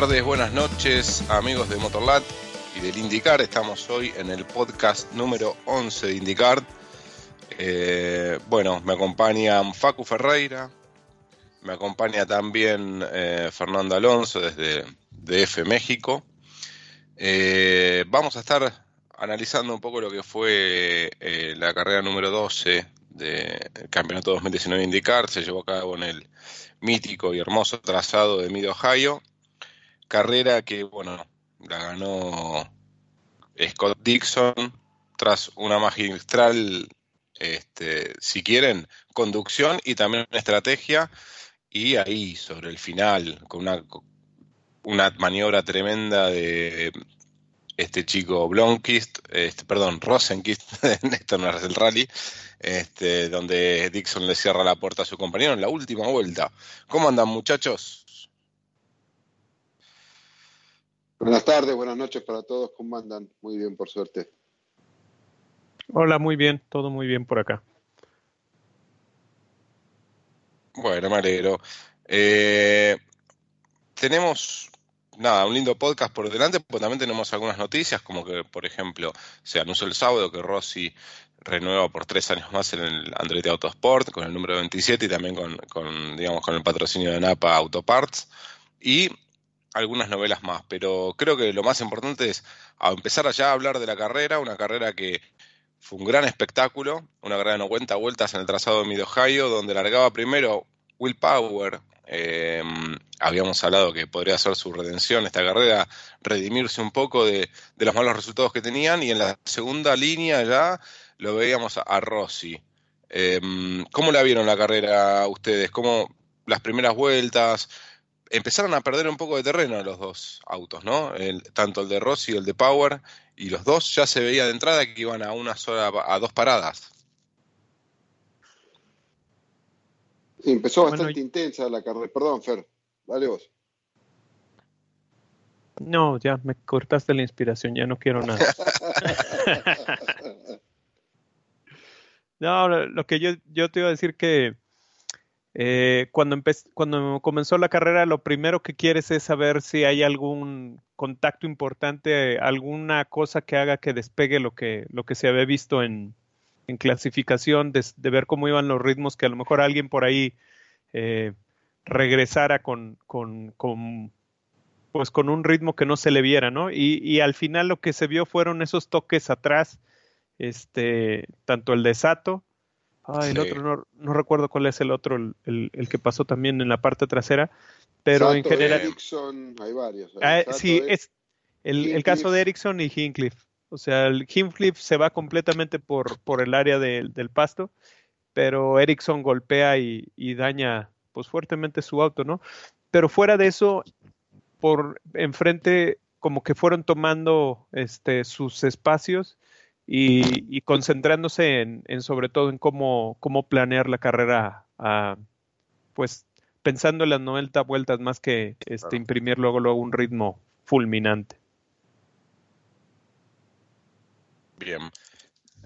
tardes, buenas noches, amigos de Motorlat y del IndyCar. Estamos hoy en el podcast número 11 de IndyCar. Eh, bueno, me acompañan Facu Ferreira, me acompaña también eh, Fernando Alonso desde DF México. Eh, vamos a estar analizando un poco lo que fue la carrera número 12 del Campeonato 2019 IndyCar. Se llevó a cabo en el mítico y hermoso trazado de Mid Ohio carrera que, bueno, la ganó Scott Dixon tras una magistral, este, si quieren, conducción y también estrategia. Y ahí, sobre el final, con una, una maniobra tremenda de este chico Blomqvist, este, perdón, Rosenquist, esto no es el rally, este, donde Dixon le cierra la puerta a su compañero en la última vuelta. ¿Cómo andan muchachos? Buenas tardes, buenas noches para todos. ¿Cómo andan? Muy bien, por suerte. Hola, muy bien, todo muy bien por acá. Bueno, me alegro. Eh, tenemos, nada, un lindo podcast por delante, pero también tenemos algunas noticias, como que, por ejemplo, se anunció el sábado que Rossi renueva por tres años más en el Andretti Autosport con el número 27 y también con, con digamos, con el patrocinio de Napa Autoparts. Y algunas novelas más, pero creo que lo más importante es empezar allá a hablar de la carrera, una carrera que fue un gran espectáculo, una carrera de 90 vueltas en el trazado de Mid Ohio, donde largaba primero Will Power. Eh, habíamos hablado que podría ser su redención esta carrera, redimirse un poco de, los malos resultados que tenían, y en la segunda línea ya lo veíamos a, Rossi. Eh, ¿Cómo la vieron la carrera ustedes? ¿Cómo las primeras vueltas? Empezaron a perder un poco de terreno los dos autos, ¿no? tanto el de Rossi y el de Power, y los dos ya se veía de entrada que iban a una sola, a dos paradas. empezó bastante intensa la carrera. Perdón, Fer, dale vos. No, ya me cortaste la inspiración, ya no quiero nada. no, lo que yo, yo te iba a decir que eh, cuando, cuando comenzó la carrera, lo primero que quieres es saber si hay algún contacto importante, alguna cosa que haga que despegue lo que, lo que se había visto en, clasificación, de, ver cómo iban los ritmos, que a lo mejor alguien por ahí eh, regresara con, con, pues con un ritmo que no se le viera, ¿no? Y, y, al final lo que se vio fueron esos toques atrás, este, tanto el de Sato, Ah, el otro, no, recuerdo cuál es el otro, el, el, que pasó también en la parte trasera, pero en general... Ericsson, hay varios. Ah, sí, es el, el, caso de Ericsson y Hincliffe. O sea, el Hincliffe se va completamente por, por el área del pasto, pero Ericsson golpea y, y, daña pues fuertemente su auto, ¿no? Pero fuera de eso, por enfrente como que fueron tomando este, sus espacios y, concentrándose en, sobre todo en cómo, cómo planear la carrera, ah, pues pensando en las 90 vueltas más que este, imprimir luego, luego un ritmo fulminante. Bien.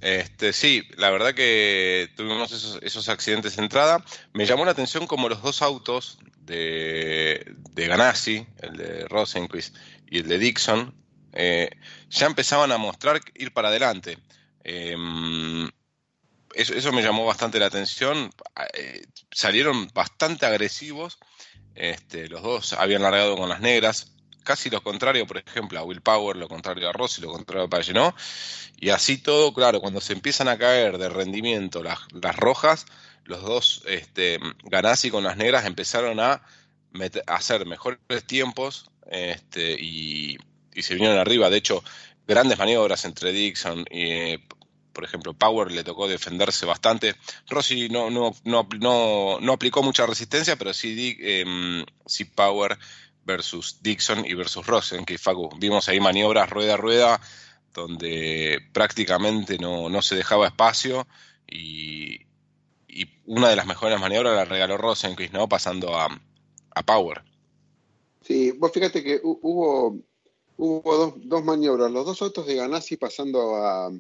Este, sí, la verdad que tuvimos esos, accidentes de entrada. Me llamó la atención como los dos autos de, de Ganassi, el de Rosenquist y el de Dixon, eh, ya empezaban a mostrar ir para adelante. Em, eso, me llamó bastante la atención. Eh, salieron bastante agresivos. Este, los dos habían largado con las negras. Casi lo contrario, por ejemplo, a Will Power, lo contrario a Rossi, lo contrario a Pagenot. Y así todo, claro, cuando se empiezan a caer de rendimiento las, rojas, los dos, este, Ganassi con las negras, empezaron a, hacer mejores tiempos este, y, y se vinieron arriba. De hecho, grandes maniobras entre Dixon y, por ejemplo, Power le tocó defenderse bastante. Rossi no, no, no, no, no aplicó mucha resistencia, pero sí, eh, sí Power versus Dixon y versus Rosen, que Facu, vimos ahí maniobras rueda a rueda donde prácticamente no, no se dejaba espacio y, y, una de las mejores maniobras la regaló Rosenquist, ¿no? Pasando a, a Power. Sí, vos fíjate que hubo hubo dos, dos, maniobras, los dos autos de Ganassi pasando a,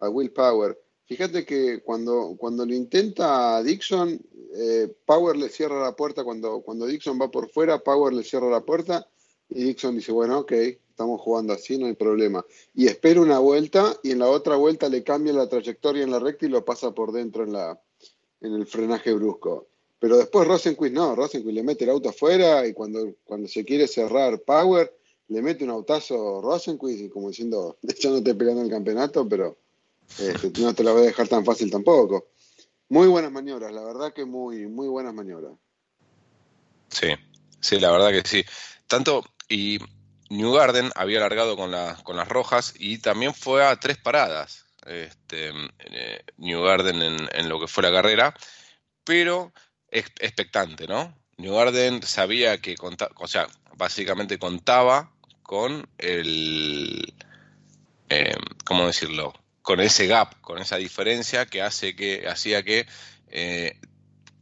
a Will Power. Fíjate que cuando, cuando lo intenta Dixon, eh, Power le cierra la puerta, cuando, cuando Dixon va por fuera, Power le cierra la puerta Y Dixon dice, bueno, ok, estamos jugando así, no hay problema. Y espera una vuelta y en la otra vuelta le cambia la trayectoria en la recta y lo pasa por dentro en, la, en el frenaje brusco. Pero después Rosenquist no, Rosenquist le mete el auto afuera y cuando, cuando se quiere cerrar Power, le mete un autazo Rosenquist como diciendo, ya no te peleando el campeonato, pero este, no te la voy a dejar tan fácil tampoco. Muy buenas maniobras, la verdad que muy, muy buenas maniobras. Sí, sí, la verdad que sí. Tanto, y New Garden había alargado con, con las rojas y también fue a tres paradas. Este, eh, New Garden en, lo que fue la carrera, pero expectante, ¿no? New Garden sabía que, o sea, básicamente contaba con el, eh, ¿cómo decirlo? Con ese gap, con esa diferencia que hace que hacía que eh,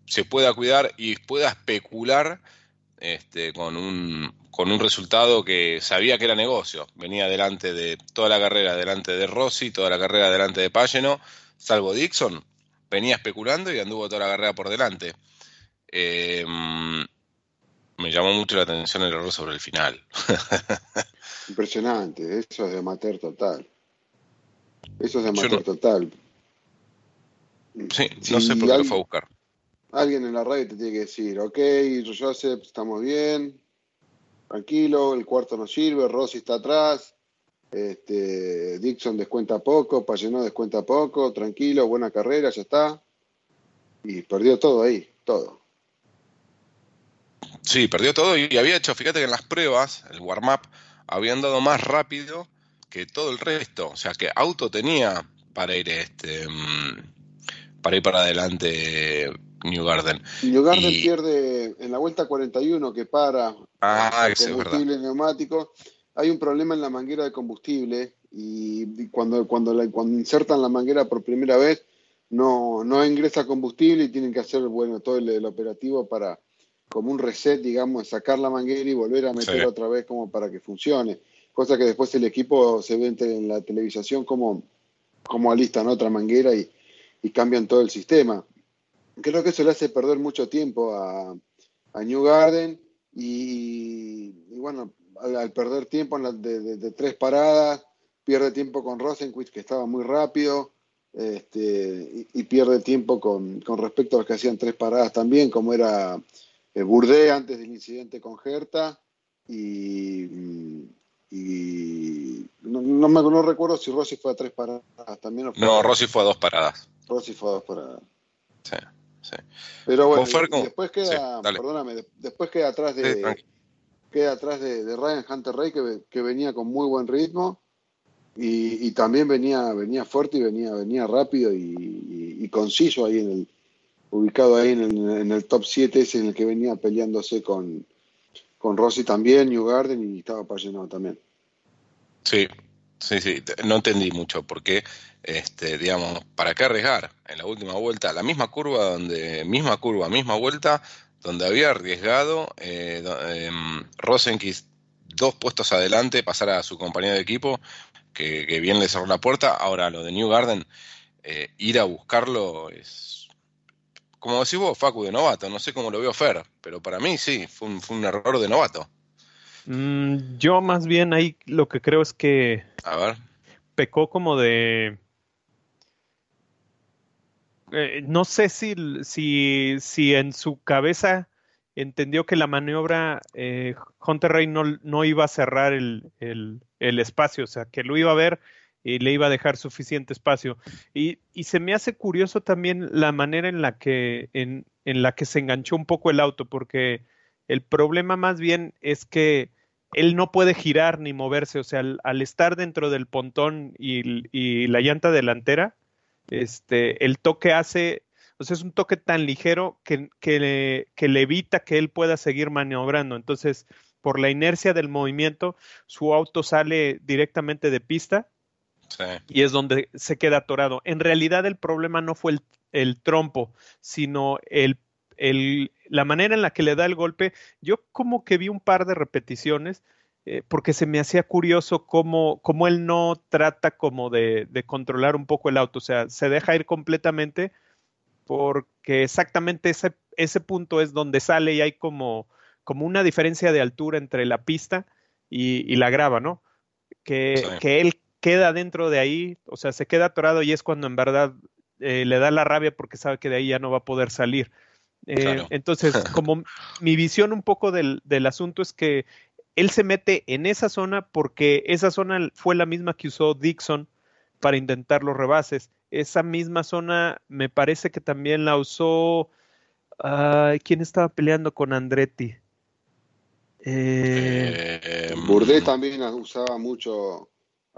se pueda cuidar y pueda especular este, con un con un resultado que sabía que era negocio. Venía delante de toda la carrera, delante de Rossi, toda la carrera delante de Pageno, salvo Dixon, venía especulando y anduvo toda la carrera por delante. Eh, me llamó mucho la atención el error sobre el final. Impresionante, eso es de amateur total. Eso es de amateur total. Sí, no sé por qué lo fue a buscar. Alguien en la radio te tiene que decir, ok, Joseph, estamos bien, tranquilo, el cuarto no sirve, Rossi está atrás, este, Dixon descuenta poco, Payenó descuenta poco, tranquilo, buena carrera, ya está. Y perdió todo ahí, todo. Sí, perdió todo y había hecho, fíjate que en las pruebas, el warm-up, había andado más rápido que todo el resto. O sea que auto tenía para ir este mm, para ir para adelante New Garden. New Garden pierde en la vuelta 41 que para ah, combustible neumático. Hay un problema en la manguera de combustible y cuando, cuando, cuando insertan la manguera por primera vez no, no ingresa combustible y tienen que hacer bueno todo el operativo para, como un reset, digamos, sacar la manguera y volver a meter otra vez como para que funcione. Cosa que después el equipo se ve en la televisación como, como alistan otra manguera y, cambian todo el sistema. Creo que eso le hace perder mucho tiempo a, New Garden y, bueno, al, perder tiempo de, tres paradas, pierde tiempo con Rosenquist, que estaba muy rápido, este, y, pierde tiempo con, con respecto a los que hacían tres paradas también, como era eh, Burdé antes del incidente con Gerta y, no, no, recuerdo si Rossi fue a tres paradas también. no, Rossi fue a dos paradas. Rossi fue a dos paradas. Sí, sí. Pero bueno, después queda, perdóname, después queda atrás de, queda atrás de, Ryan Hunter Ray que, que, venía con muy buen ritmo y, y, también venía, venía fuerte y venía, venía rápido y, y conciso ahí en el, ubicado ahí en el, top 7, es en el que venía peleándose con, con Rossi también, New Garden y estaba Pagenot también. Sí, sí, sí, no entendí mucho porque, este, digamos, ¿para qué arriesgar? En la última vuelta, la misma curva, donde, misma curva, misma vuelta, donde había arriesgado eh, eh, dos puestos adelante, pasar a su compañero de equipo, que, bien le cerró la puerta. Ahora, lo de New Garden, eh, ir a buscarlo es como decís vos, Facu, de novato. No sé cómo lo veo Fer, pero para mí sí, fue un, error de novato. Mm, yo más bien ahí lo que creo es que... A ver. Pecó como de... Eh, no sé si, si, si en su cabeza entendió que la maniobra eh, Hunter Ray no, no, iba a cerrar el, el, el, espacio, o sea, que lo iba a ver y le iba a dejar suficiente espacio. Y, y, se me hace curioso también la manera en la que, en, en, la que se enganchó un poco el auto, porque el problema más bien es que él no puede girar ni moverse, o sea, al, estar dentro del pontón y, y, la llanta delantera, este, el toque hace, o sea, es un toque tan ligero que, que, que le evita que él pueda seguir maniobrando. Entonces, por la inercia del movimiento, su auto sale directamente de pista y es donde se queda atorado. En realidad el problema no fue el, trompo, sino el, la manera en la que le da el golpe. Yo como que vi un par de repeticiones eh, porque se me hacía curioso cómo, cómo él no trata como de, de, controlar un poco el auto, o sea, se deja ir completamente porque exactamente ese, ese punto es donde sale y hay como, como una diferencia de altura entre la pista y, la graba, ¿no? Que, que, él queda dentro de ahí, o sea, se queda atorado y es cuando en verdad eh, le da la rabia porque sabe que de ahí ya no va a poder salir. Eh, entonces, como mi visión un poco del, del, asunto es que él se mete en esa zona porque esa zona fue la misma que usó Dixon para intentar los rebases. Esa misma zona me parece que también la usó. ¿Quién estaba peleando con Andretti? Eh, Burdé también usaba mucho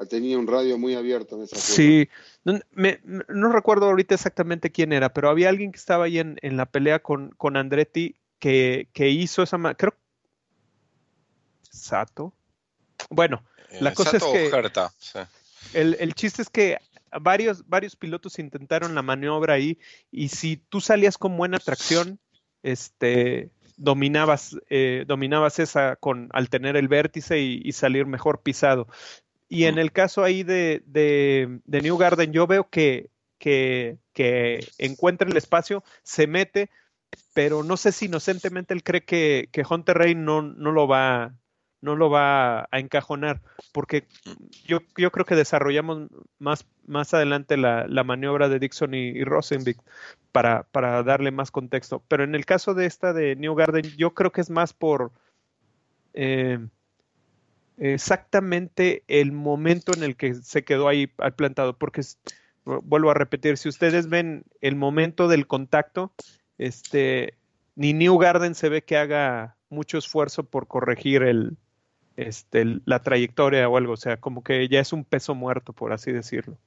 tenía un radio muy abierto en esa Sí, no, recuerdo ahorita exactamente quién era, pero había alguien que estaba ahí en, la pelea con, con Andretti que, hizo esa... Creo... Sato. Bueno, la eh, cosa es que... el, el chiste es que varios, varios pilotos intentaron la maniobra ahí y si tú salías con buena tracción, este, dominabas, eh, dominabas esa con al tener el vértice y, salir mejor pisado. Y en el caso ahí de, de, New Garden, yo veo que, que, que, encuentra el espacio, se mete, pero no sé si inocentemente él cree que, que Hunter Ray no, no lo va no lo va a encajonar, porque yo, yo creo que desarrollamos más, más adelante la, la maniobra de Dixon y, y Rosenvik para, para, darle más contexto. Pero en el caso de esta de New Garden, yo creo que es más por eh, exactamente el momento en el que se quedó ahí plantado, porque vuelvo a repetir, si ustedes ven el momento del contacto, este, ni New Garden se ve que haga mucho esfuerzo por corregir el, este, la trayectoria o algo, o sea, como que ya es un peso muerto, por así decirlo.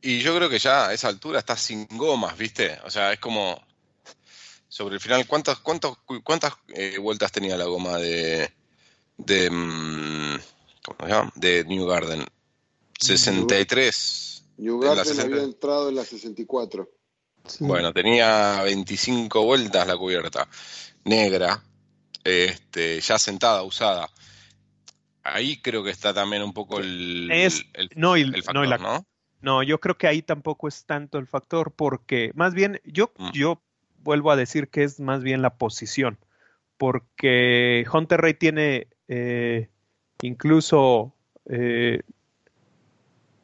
Y yo creo que ya a esa altura está sin gomas, ¿viste? O sea, es como sobre el final, ¿cuántas, cuántas, cuántas eh, vueltas tenía la goma de, de, mm, ¿cómo se llama? de New Garden. 63. New Garden había entrado en la 64. Bueno, tenía 25 vueltas la cubierta, negra, este, ya sentada, usada. Ahí creo que está también un poco el, no, factor, no, no, yo creo que ahí tampoco es tanto el factor, porque más bien, yo, mm. yo vuelvo a decir que es más bien la posición, porque Hunter Ray tiene eh, incluso eh,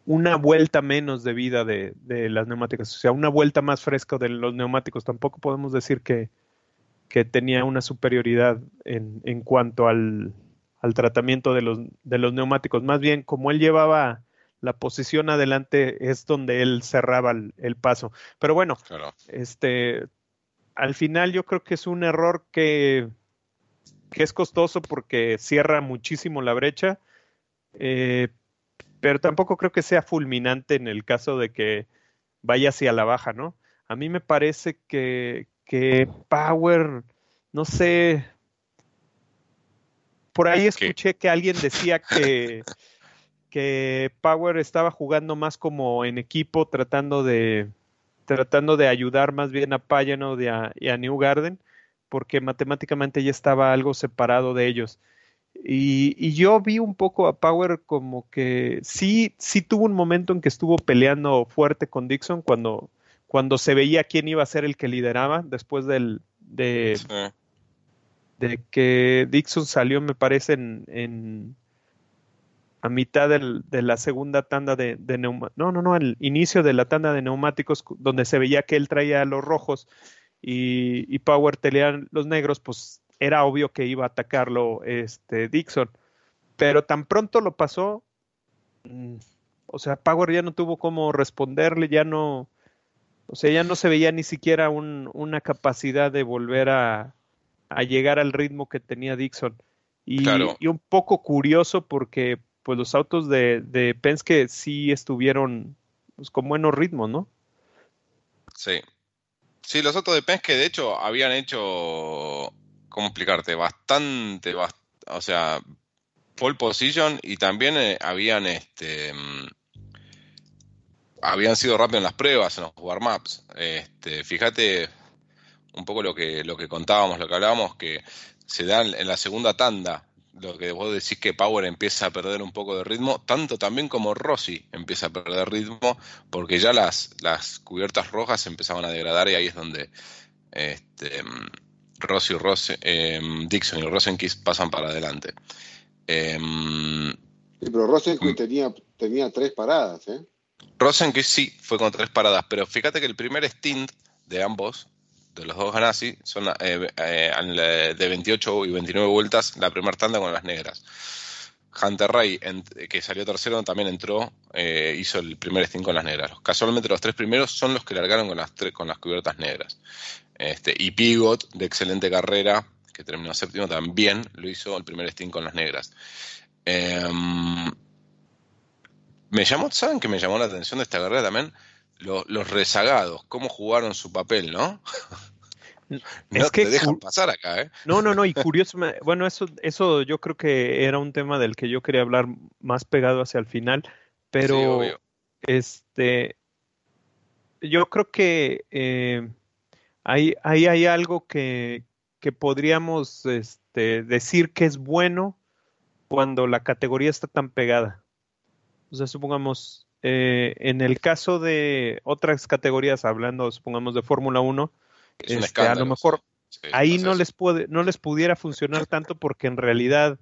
una vuelta menos de vida de, las neumáticas, o sea, una vuelta más fresca de los neumáticos. Tampoco podemos decir que, que tenía una superioridad en, en cuanto al, al, tratamiento de los, de los neumáticos. Más bien, como él llevaba la posición adelante, es donde él cerraba el, paso. Pero bueno, este, al final yo creo que es un error que que es costoso porque cierra muchísimo la brecha, eh, pero tampoco creo que sea fulminante en el caso de que vaya hacia la baja, ¿no? A mí me parece que, que Power, no sé, por ahí escuché que alguien decía que, que Power estaba jugando más como en equipo, tratando de tratando de ayudar más bien a Payano y a New Garden porque matemáticamente ya estaba algo separado de ellos. Y, yo vi un poco a Power como que sí, sí tuvo un momento en que estuvo peleando fuerte con Dixon cuando, cuando se veía quién iba a ser el que lideraba después del, de, de que Dixon salió, me parece, en, a mitad de la segunda tanda de, de neumáticos, no, no, no, al inicio de la tanda de neumáticos, donde se veía que él traía los rojos y, Power telean los negros, pues era obvio que iba a atacarlo este Dixon. Pero tan pronto lo pasó, mm, o sea, Power ya no tuvo cómo responderle, ya no, o sea, ya no se veía ni siquiera una capacidad de volver a, llegar al ritmo que tenía Dixon. Y, y, un poco curioso porque pues los autos de, de Penske sí estuvieron pues, con buenos ritmos, ¿no? Sí, Sí, los autos de Penske, de hecho, habían hecho, ¿cómo explicarte? Bastante, o sea, pole position y también eh, habían, este, mm, habían sido rápidos en las pruebas, en los warm-ups. Este, fíjate un poco lo que, lo que contábamos, lo que hablábamos, que se dan en la segunda tanda lo que vos decís que Power empieza a perder un poco de ritmo, tanto también como Rossi empieza a perder ritmo, porque ya las, las cubiertas rojas empezaban a degradar y ahí es donde este, Rossi, Rossi eh, Dixon y Rosenquist pasan para adelante. Em, sí, pero Rosenquist tenía, tenía tres paradas, ¿eh? Rosenquist sí fue con tres paradas, pero fíjate que el primer stint de ambos, de los dos Ganassi, son eh, eh, de 28 y 29 vueltas la primera tanda con las negras. Hunter Ray, que salió tercero, también entró, eh, hizo el primer stint con las negras. Casualmente los tres primeros son los que largaron con las, con las cubiertas negras. Este, y Pigot, de excelente carrera, que terminó séptimo, también lo hizo el primer stint con las negras. Em, me llamó, ¿saben que me llamó la atención de esta carrera también? Los rezagados, cómo jugaron su papel, ¿no? No es que te dejan pasar acá, ¿eh? No, no, no, y curioso, bueno, eso, eso yo creo que era un tema del que yo quería hablar más pegado hacia el final, pero este, yo creo que eh, ahí, hay algo que, que podríamos este, decir que es bueno cuando la categoría está tan pegada. O sea, supongamos, eh, en el caso de otras categorías, hablando, supongamos, de Fórmula 1, este, a lo mejor ahí no les, puede, no les pudiera funcionar tanto porque en realidad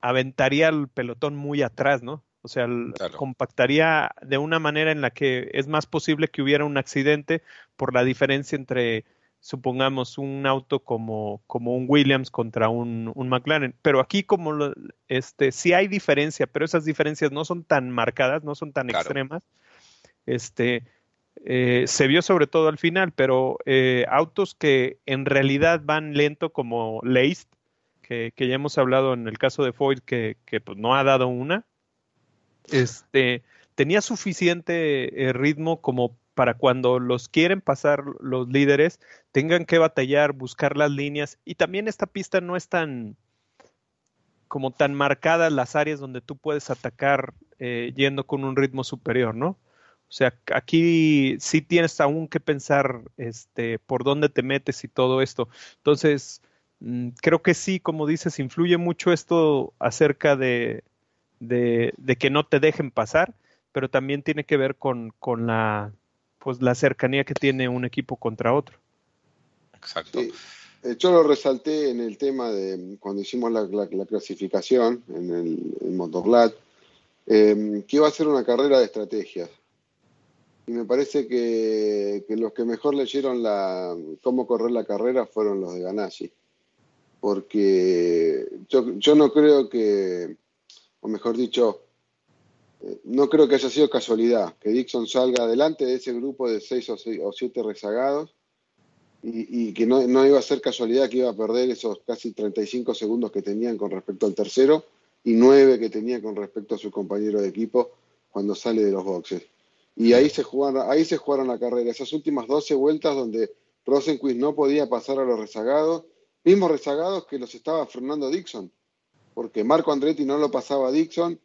aventaría el pelotón muy atrás, ¿no? O sea, compactaría de una manera en la que es más posible que hubiera un accidente por la diferencia entre, supongamos, un auto como, como un Williams contra un, un McLaren. Pero aquí como este, sí hay diferencia, pero esas diferencias no son tan marcadas, no son tan extremas. Este, eh, se vio sobre todo al final, pero eh, autos que en realidad van lento como Leist, que, ya hemos hablado en el caso de Foyt, que, pues, no ha dado una, este, tenía suficiente eh, ritmo como para cuando los quieren pasar los líderes, tengan que batallar, buscar las líneas. Y también esta pista no es tan como tan marcada las áreas donde tú puedes atacar yendo con un ritmo superior, ¿no? O sea, aquí sí tienes aún que pensar este, por dónde te metes y todo esto. Entonces, mm, creo que sí, como dices, influye mucho esto acerca de, de, que no te dejen pasar, pero también tiene que ver con, con la, pues, la cercanía que tiene un equipo contra otro. Exacto. Yo lo resalté en el tema de cuando hicimos la, clasificación en el en eh, que iba a ser una carrera de estrategias y me parece que, los que mejor leyeron la, cómo correr la carrera fueron los de Ganassi. Porque yo, yo no creo que, o mejor dicho, eh, no creo que haya sido casualidad que Dixon salga adelante de ese grupo de seis o, siete rezagados y, que no, iba a ser casualidad que iba a perder esos casi 35 segundos que tenían con respecto al tercero y nueve que tenía con respecto a su compañero de equipo cuando sale de los boxes. Y ahí se jugaron, ahí se jugaron la carrera. Esas últimas 12 vueltas donde Rosenquist no podía pasar a los rezagados, mismos rezagados que los estaba frenando Dixon, porque Marco Andretti no lo pasaba a Dixon,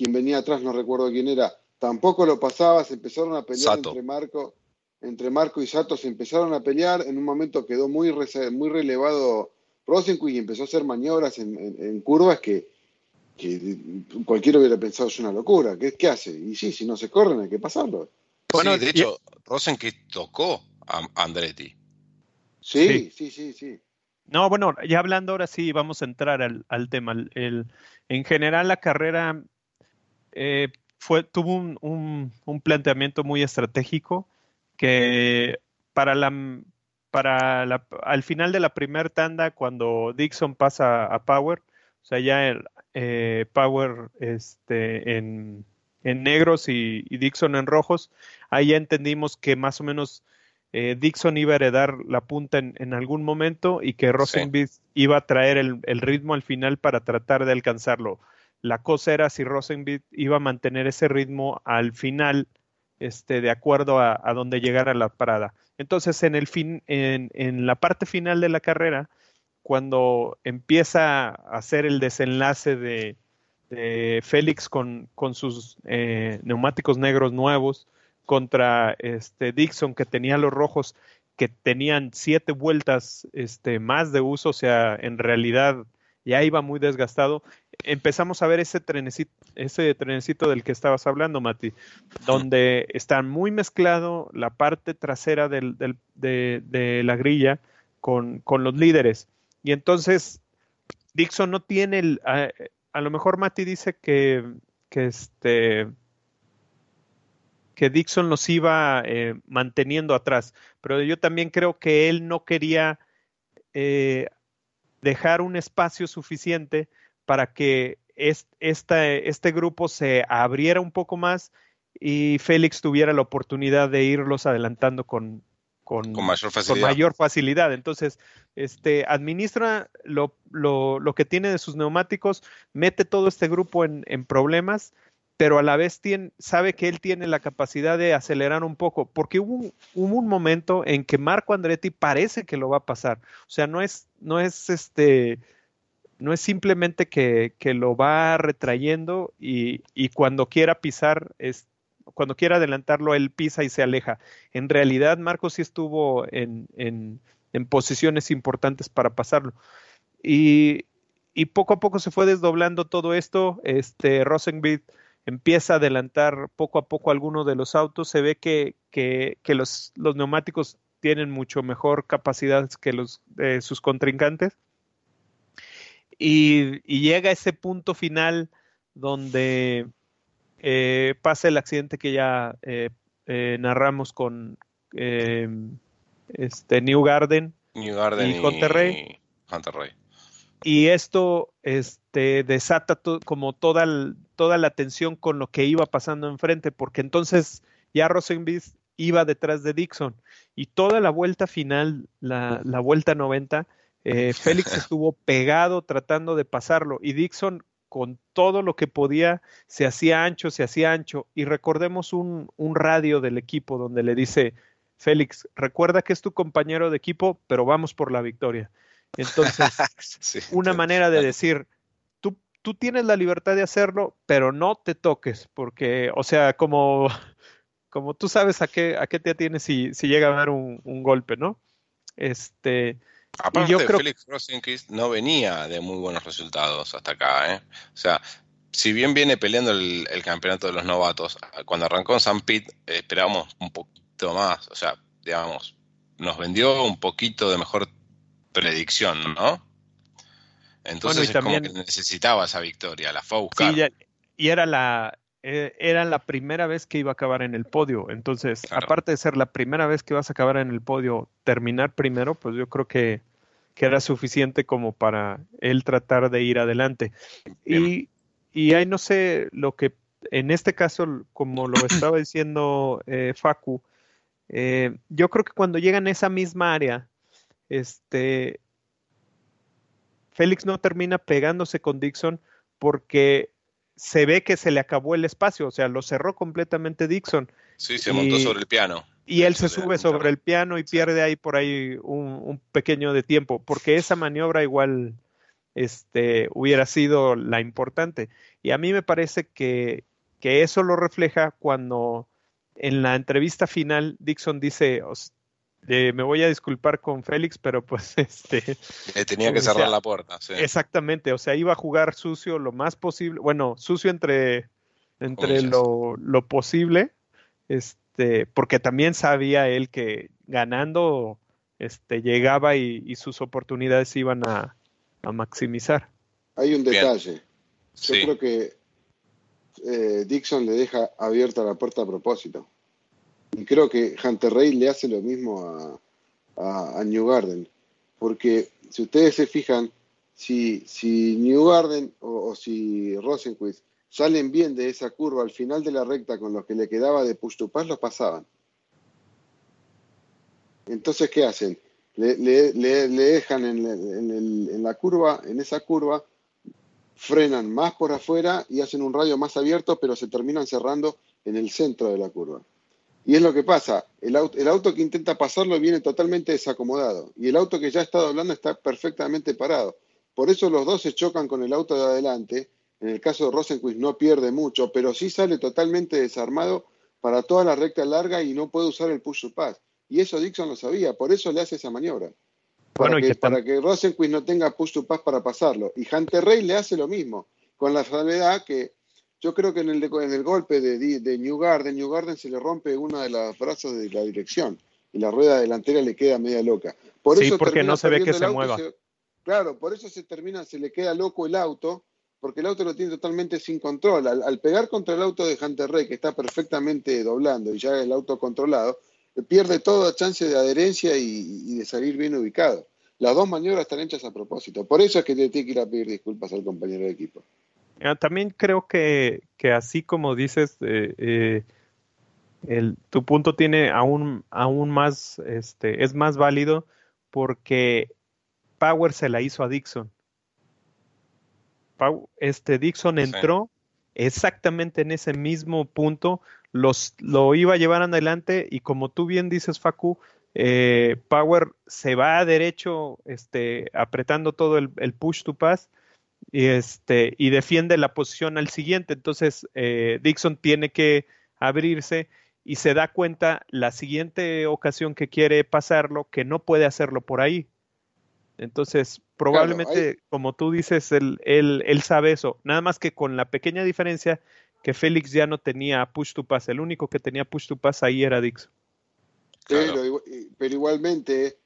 quien venía atrás no recuerdo quién era, tampoco lo pasaba, se empezaron a pelear entre Marco, entre Marco y Sato, se empezaron a pelear, en un momento quedó muy, muy relevado Rosenquist y empezó a hacer maniobras en curvas que que cualquiera hubiera pensado es una locura. ¿Qué, ¿Qué, hace? Y sí, si no se corren hay que pasarlo. Bueno, de hecho, que tocó a Andretti. Sí, sí, sí, sí, No, bueno, ya hablando ahora sí, vamos a entrar al, tema. El, en general, la carrera eh, fue, tuvo un, un, planteamiento muy estratégico que para la, para la, al final de la primera tanda, cuando Dixon pasa a Power, o sea, ya el, eh, Power este, en, negros y, Dixon en rojos, ahí ya entendimos que más o menos eh, Dixon iba a heredar la punta en, algún momento y que Rosenbeat iba a traer el, ritmo al final para tratar de alcanzarlo. La cosa era si Rosenbeat iba a mantener ese ritmo al final, este, de acuerdo a, a donde llegara la parada. Entonces, en, el fin, en, en la parte final de la carrera, cuando empieza a hacer el desenlace de, Félix con, sus eh, neumáticos negros nuevos contra este Dixon que tenía los rojos que tenían siete vueltas este, más de uso, o sea, en realidad ya iba muy desgastado. Empezamos a ver ese trenecito, ese trenecito del que estabas hablando, Mati, donde está muy mezclado la parte trasera de, la grilla con, con los líderes y entonces Dixon no tiene el, a lo mejor Mati dice que, que este que Dixon los iba eh, manteniendo atrás, pero yo también creo que él no quería eh, dejar un espacio suficiente para que este grupo se abriera un poco más y Félix tuviera la oportunidad de irlos adelantando con, con, mayor, facilidad. con mayor facilidad. Entonces, este, administra lo, lo, lo, que tiene de sus neumáticos, mete todo este grupo en, en problemas pero a la vez sabe que él tiene la capacidad de acelerar un poco, porque hubo un, momento en que Marco Andretti parece que lo va a pasar. O sea, no es, no es este, no es simplemente que, que lo va retrayendo y, y, cuando quiera pisar, es, cuando quiera adelantarlo, él pisa y se aleja. En realidad, Marco sí estuvo en, en, posiciones importantes para pasarlo. Y, y, poco a poco se fue desdoblando todo esto. Este empieza a adelantar poco a poco algunos de los autos, se ve que, que, que los, los, neumáticos tienen mucho mejor capacidad que los sus contrincantes. Y, y, llega ese punto final donde eh, pasa el accidente que ya eh, eh, narramos con este New Garden, New Garden y. Monterrey y esto este, desata como toda, toda la atención con lo que iba pasando enfrente, porque entonces ya Rosenbith iba detrás de Dixon y toda la vuelta final, la, la vuelta 90, eh, Félix estuvo pegado tratando de pasarlo y Dixon con todo lo que podía se hacía ancho, se hacía ancho y recordemos un, un radio del equipo donde le dice, Félix, recuerda que es tu compañero de equipo, pero vamos por la victoria. Entonces, sí, una manera de decir, tú, tú tienes la libertad de hacerlo, pero no te toques, porque, o sea, como, como tú sabes a qué, a qué te atienes si, si llega a haber un, un golpe, ¿no? Este, Aparte, yo creo... Felix Rosenquist no venía de muy buenos resultados hasta acá, ¿eh? O sea, si bien viene peleando el, el campeonato de los novatos, cuando arrancó en San Pete esperábamos un poquito más, o sea, digamos, nos vendió un poquito de mejor predicción, ¿no? Entonces bueno, también, como que necesitaba esa victoria, la fue a buscar. Sí, y era la, eh, era la primera vez que iba a acabar en el podio. Entonces, claro. aparte de ser la primera vez que vas a acabar en el podio, terminar primero, pues yo creo que, que era suficiente como para él tratar de ir adelante. Y, y ahí no sé lo que, en este caso, como lo estaba diciendo eh, Facu, eh, yo creo que cuando llegan a esa misma área, este, Félix no termina pegándose con Dixon porque se ve que se le acabó el espacio, o sea, lo cerró completamente Dixon. Sí, se montó y, sobre el piano. Y él se sube sobre el piano y pierde ahí por ahí un, un, pequeño de tiempo, porque esa maniobra igual este, hubiera sido la importante. Y a mí me parece que, que eso lo refleja cuando en la entrevista final Dixon dice, eh, me voy a disculpar con Félix, pero pues este... Eh, tenía que cerrar sea, la puerta. Sí. Exactamente, o sea, iba a jugar sucio lo más posible, bueno, sucio entre, entre lo, lo, posible, este, porque también sabía él que ganando este, llegaba y, y sus oportunidades iban a, a, maximizar. Hay un detalle. Bien. Yo sí. creo que eh, Dixon le deja abierta la puerta a propósito. Y creo que Hunter Ray le hace lo mismo a, New Garden. Porque si ustedes se fijan, si, si New Garden o, si Rosenquist salen bien de esa curva al final de la recta con lo que le quedaba de push to pass, los pasaban. Entonces, ¿qué hacen? Le, le, le, dejan en, en, en, la curva, en esa curva, frenan más por afuera y hacen un radio más abierto, pero se terminan cerrando en el centro de la curva. Y es lo que pasa, el auto, el auto, que intenta pasarlo viene totalmente desacomodado y el auto que ya está doblando está perfectamente parado. Por eso los dos se chocan con el auto de adelante. En el caso de Rosenquist no pierde mucho, pero sí sale totalmente desarmado para toda la recta larga y no puede usar el push to pass. Y eso Dixon lo sabía, por eso le hace esa maniobra. Para, bueno, que, que para que Rosenquist no tenga push to pass para pasarlo. Y Hunter Ray le hace lo mismo, con la salvedad que yo creo que en el, en el golpe de, de, New Garden, New Garden se le rompe una de las brazos de la dirección y la rueda delantera le queda media loca. Por sí, eso porque no se ve que se mueva. Se, claro, por eso se termina, se le queda loco el auto porque el auto lo tiene totalmente sin control. Al, pegar contra el auto de Hunter Ray, que está perfectamente doblando y ya el auto controlado, pierde toda chance de adherencia y, de salir bien ubicado. Las dos maniobras están hechas a propósito. Por eso es que te tiene que ir a pedir disculpas al compañero de equipo. Ah, también creo que, así como dices, eh, eh, el, tu punto tiene aún, aún más, este, es más válido porque Power se la hizo a Dixon. Este Dixon entró exactamente en ese mismo punto, los, lo iba a llevar adelante y como tú bien dices, Facu, eh, Power se va a derecho, este, apretando todo el, push to pass y, este, y defiende la posición al siguiente. Entonces, eh, Dixon tiene que abrirse y se da cuenta la siguiente ocasión que quiere pasarlo que no puede hacerlo por ahí. Entonces, probablemente, como tú dices, él, él, sabe eso. Nada más que con la pequeña diferencia que Félix ya no tenía push to pass. El único que tenía push to pass ahí era Dixon. Pero, igualmente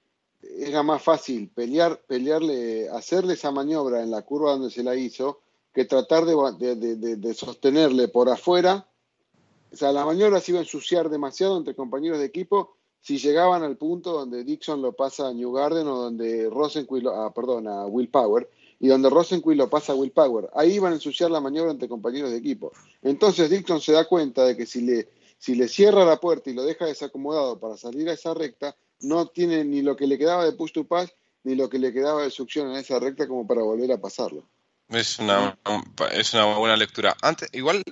era más fácil pelear, pelearle, hacerle esa maniobra en la curva donde se la hizo que tratar de, sostenerle por afuera. O sea, la maniobra se iba a ensuciar demasiado entre compañeros de equipo si llegaban al punto donde Dixon lo pasa a New Garden o donde Rosenquist, ah, perdón, a Will Power, y donde Rosenquist lo pasa a Will Power. Ahí iban a ensuciar la maniobra entre compañeros de equipo. Entonces Dixon se da cuenta de que si le, si le cierra la puerta y lo deja desacomodado para salir a esa recta, no tiene ni lo que le quedaba de push to pass ni lo que le quedaba de succión en esa recta como para volver a pasarlo. Es una, es una buena lectura. Antes, igual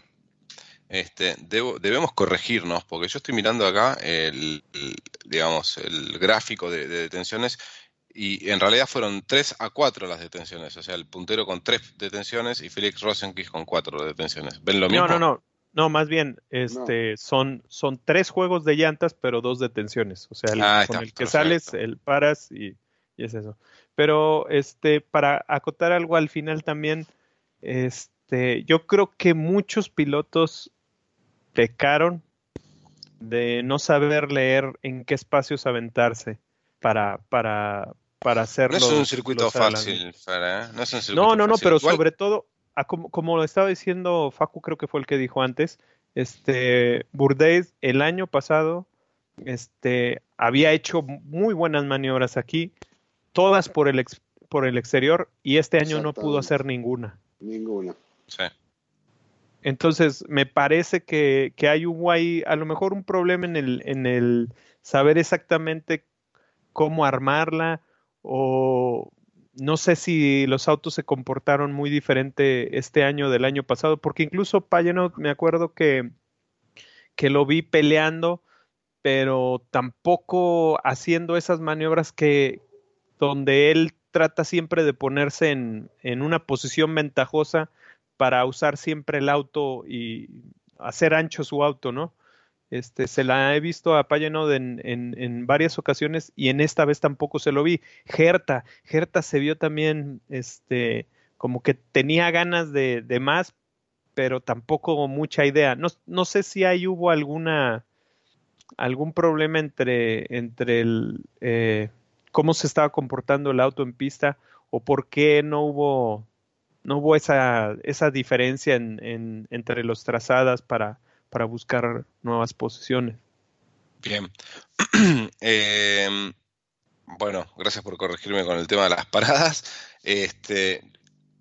este, debemos corregirnos, porque yo estoy mirando acá el, digamos, el gráfico de, detenciones y en realidad fueron 3 a 4 las detenciones, o sea, el puntero con 3 detenciones y Félix Rosenquist con 4 detenciones. ¿Ven lo mismo? No, no, no. No, más bien, este, son, son tres juegos de llantas, pero dos detenciones. O sea, el, ah, con el que sales, el paras y, y, es eso. Pero, este, para acotar algo al final también, este, yo creo que muchos pilotos pecaron de no saber leer en qué espacios aventarse para, para, para hacerlo. No es un circuito fácil, ¿eh? No, no, no, pero sobre todo, como, como, lo estaba diciendo Facu, creo que fue el que dijo antes, este Bourdais el año pasado este, había hecho muy buenas maniobras aquí, todas por el, por el exterior, y este año no pudo hacer ninguna. Ninguna. Sí. Entonces, me parece que, que hay un ahí, a lo mejor un problema en el, en el saber exactamente cómo armarla o no sé si los autos se comportaron muy diferente este año del año pasado, porque incluso Payano me acuerdo que, que lo vi peleando, pero tampoco haciendo esas maniobras que donde él trata siempre de ponerse en, en una posición ventajosa para usar siempre el auto y hacer ancho su auto, ¿no? Este, se la he visto a Payanod en, en, varias ocasiones y en esta vez tampoco se lo vi. Gerta, Gerta se vio también, este, como que tenía ganas de, de más, pero tampoco mucha idea. No, no, sé si ahí hubo alguna, algún problema entre, entre el, eh, cómo se estaba comportando el auto en pista o por qué no hubo no hubo esa, esa diferencia en, entre los trazadas para, para buscar nuevas posiciones. Bien. Em, bueno, gracias por corregirme con el tema de las paradas. Este,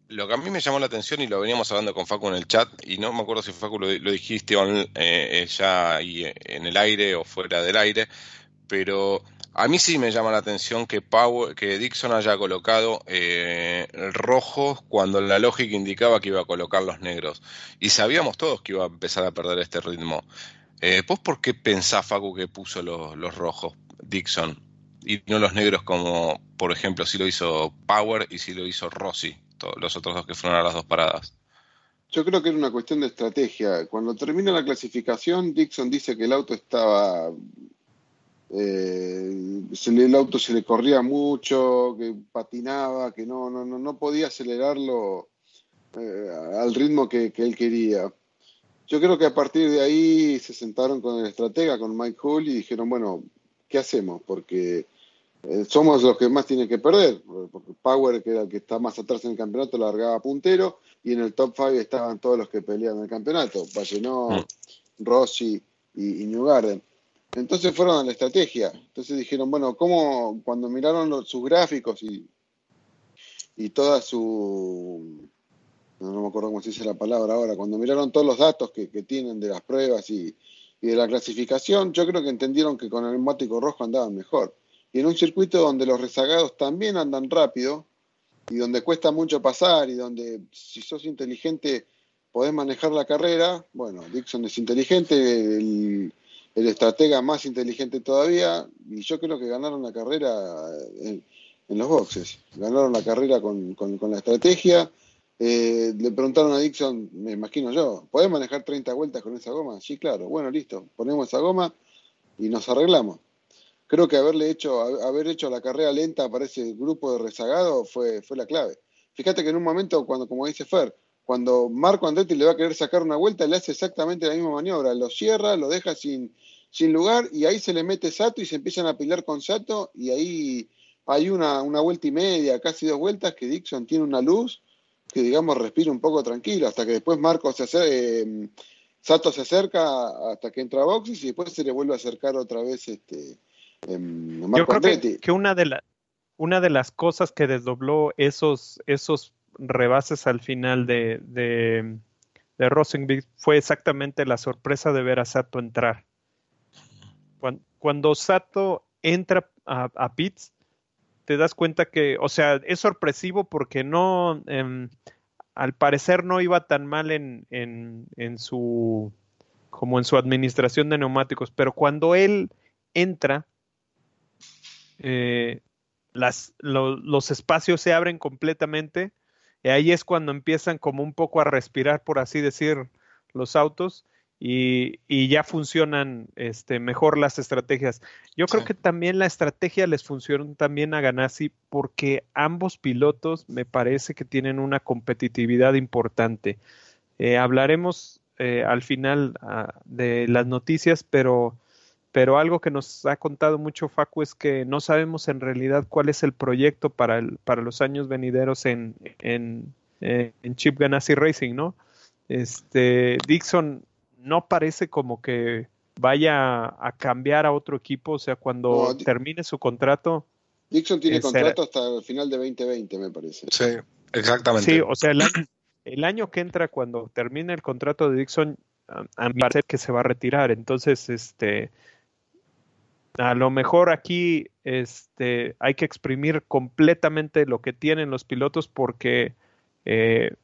lo que a mí me llamó la atención y lo veníamos hablando con Facu en el chat, y no me acuerdo si Facu lo, dijiste eh, eh, ya ahí en el aire o fuera del aire, pero a mí sí me llama la atención que, que Dixon haya colocado eh, rojo cuando la lógica indicaba que iba a colocar los negros. Y sabíamos todos que iba a empezar a perder este ritmo. Eh, ¿Vos por qué pensás, Facu, que puso los, rojos Dixon? Y no los negros como, por ejemplo, si lo hizo Power y si lo hizo Rossi, los otros dos que fueron a las dos paradas. Yo creo que era una cuestión de estrategia. Cuando termina la clasificación, Dixon dice que el auto estaba eh, el auto se le corría mucho, que patinaba, que no, no, no podía acelerarlo eh, al ritmo que, él quería. Yo creo que a partir de ahí se sentaron con el estratega, con Mike Hull, y dijeron, bueno, ¿qué hacemos? Porque eh, somos los que más tienen que perder, porque Power, que era el que está más atrás en el campeonato, largaba puntero, y en el top 5 estaban todos los que peleaban el campeonato, Vallenó, mm. Rossi y, New Garden. Entonces fueron a la estrategia. Entonces dijeron, bueno, ¿cómo cuando miraron sus gráficos y, y toda su... No, me acuerdo cómo se dice la palabra ahora, cuando miraron todos los datos que, tienen de las pruebas y, y, de la clasificación, yo creo que entendieron que con el neumático rojo andaban mejor. Y en un circuito donde los rezagados también andan rápido y donde cuesta mucho pasar y donde si sos inteligente podés manejar la carrera, bueno, Dixon es inteligente, el, estratega más inteligente todavía, y yo creo que ganaron la carrera en, los boxes, ganaron la carrera con, la estrategia. Eh, le preguntaron a Dixon, me imagino yo, ¿podés manejar 30 vueltas con esa goma? Sí, claro, bueno, listo, ponemos esa goma y nos arreglamos creo que haberle hecho, haber hecho la carrera lenta para ese grupo de rezagado fue, fue la clave. Fíjate que en un momento, cuando, como dice Fer, cuando Marco Andretti le va a querer sacar una vuelta, le hace exactamente la misma maniobra, lo cierra, lo deja sin, sin lugar y ahí se le mete Sato y se empiezan a pelear con Sato y ahí hay una, una vuelta y media, casi dos vueltas, que Dixon tiene una luz que digamos respira un poco tranquilo, hasta que después Marco se hace, eh, Sato se acerca hasta que entra a boxes y después se le vuelve a acercar otra vez este yo creo que, una, de la, una de las cosas que desdobló esos, esos rebases al final de, de, de fue exactamente la sorpresa de ver a Sato entrar. Cuando, Sato entra a, a Pitts, te das cuenta que, o sea, es sorpresivo porque no, em, al parecer no iba tan mal en, en, en, su, como en su administración de neumáticos, pero cuando él entra, eh, las, los espacios se abren completamente y ahí es cuando empiezan como un poco a respirar, por así decir, los autos y, ya funcionan este, mejor las estrategias. Yo creo que también la estrategia les funcionó también a Ganassi porque ambos pilotos me parece que tienen una competitividad importante. Eh, hablaremos eh, al final ah, de las noticias, pero pero algo que nos ha contado mucho Facu es que no sabemos en realidad cuál es el proyecto para, el, para los años venideros en, en, eh, en Chip Ganassi Racing, ¿no? Este, Dixon no parece como que vaya a cambiar a otro equipo, o sea, cuando termine su contrato. Dixon tiene eh, contrato hasta el final de 2020, me parece. Sí, exactamente. Sí, o sea, el año, el año que entra, cuando termine el contrato de Dixon, a mí parece que se va a retirar. Entonces, este, a lo mejor aquí este, hay que exprimir completamente lo que tienen los pilotos porque eh,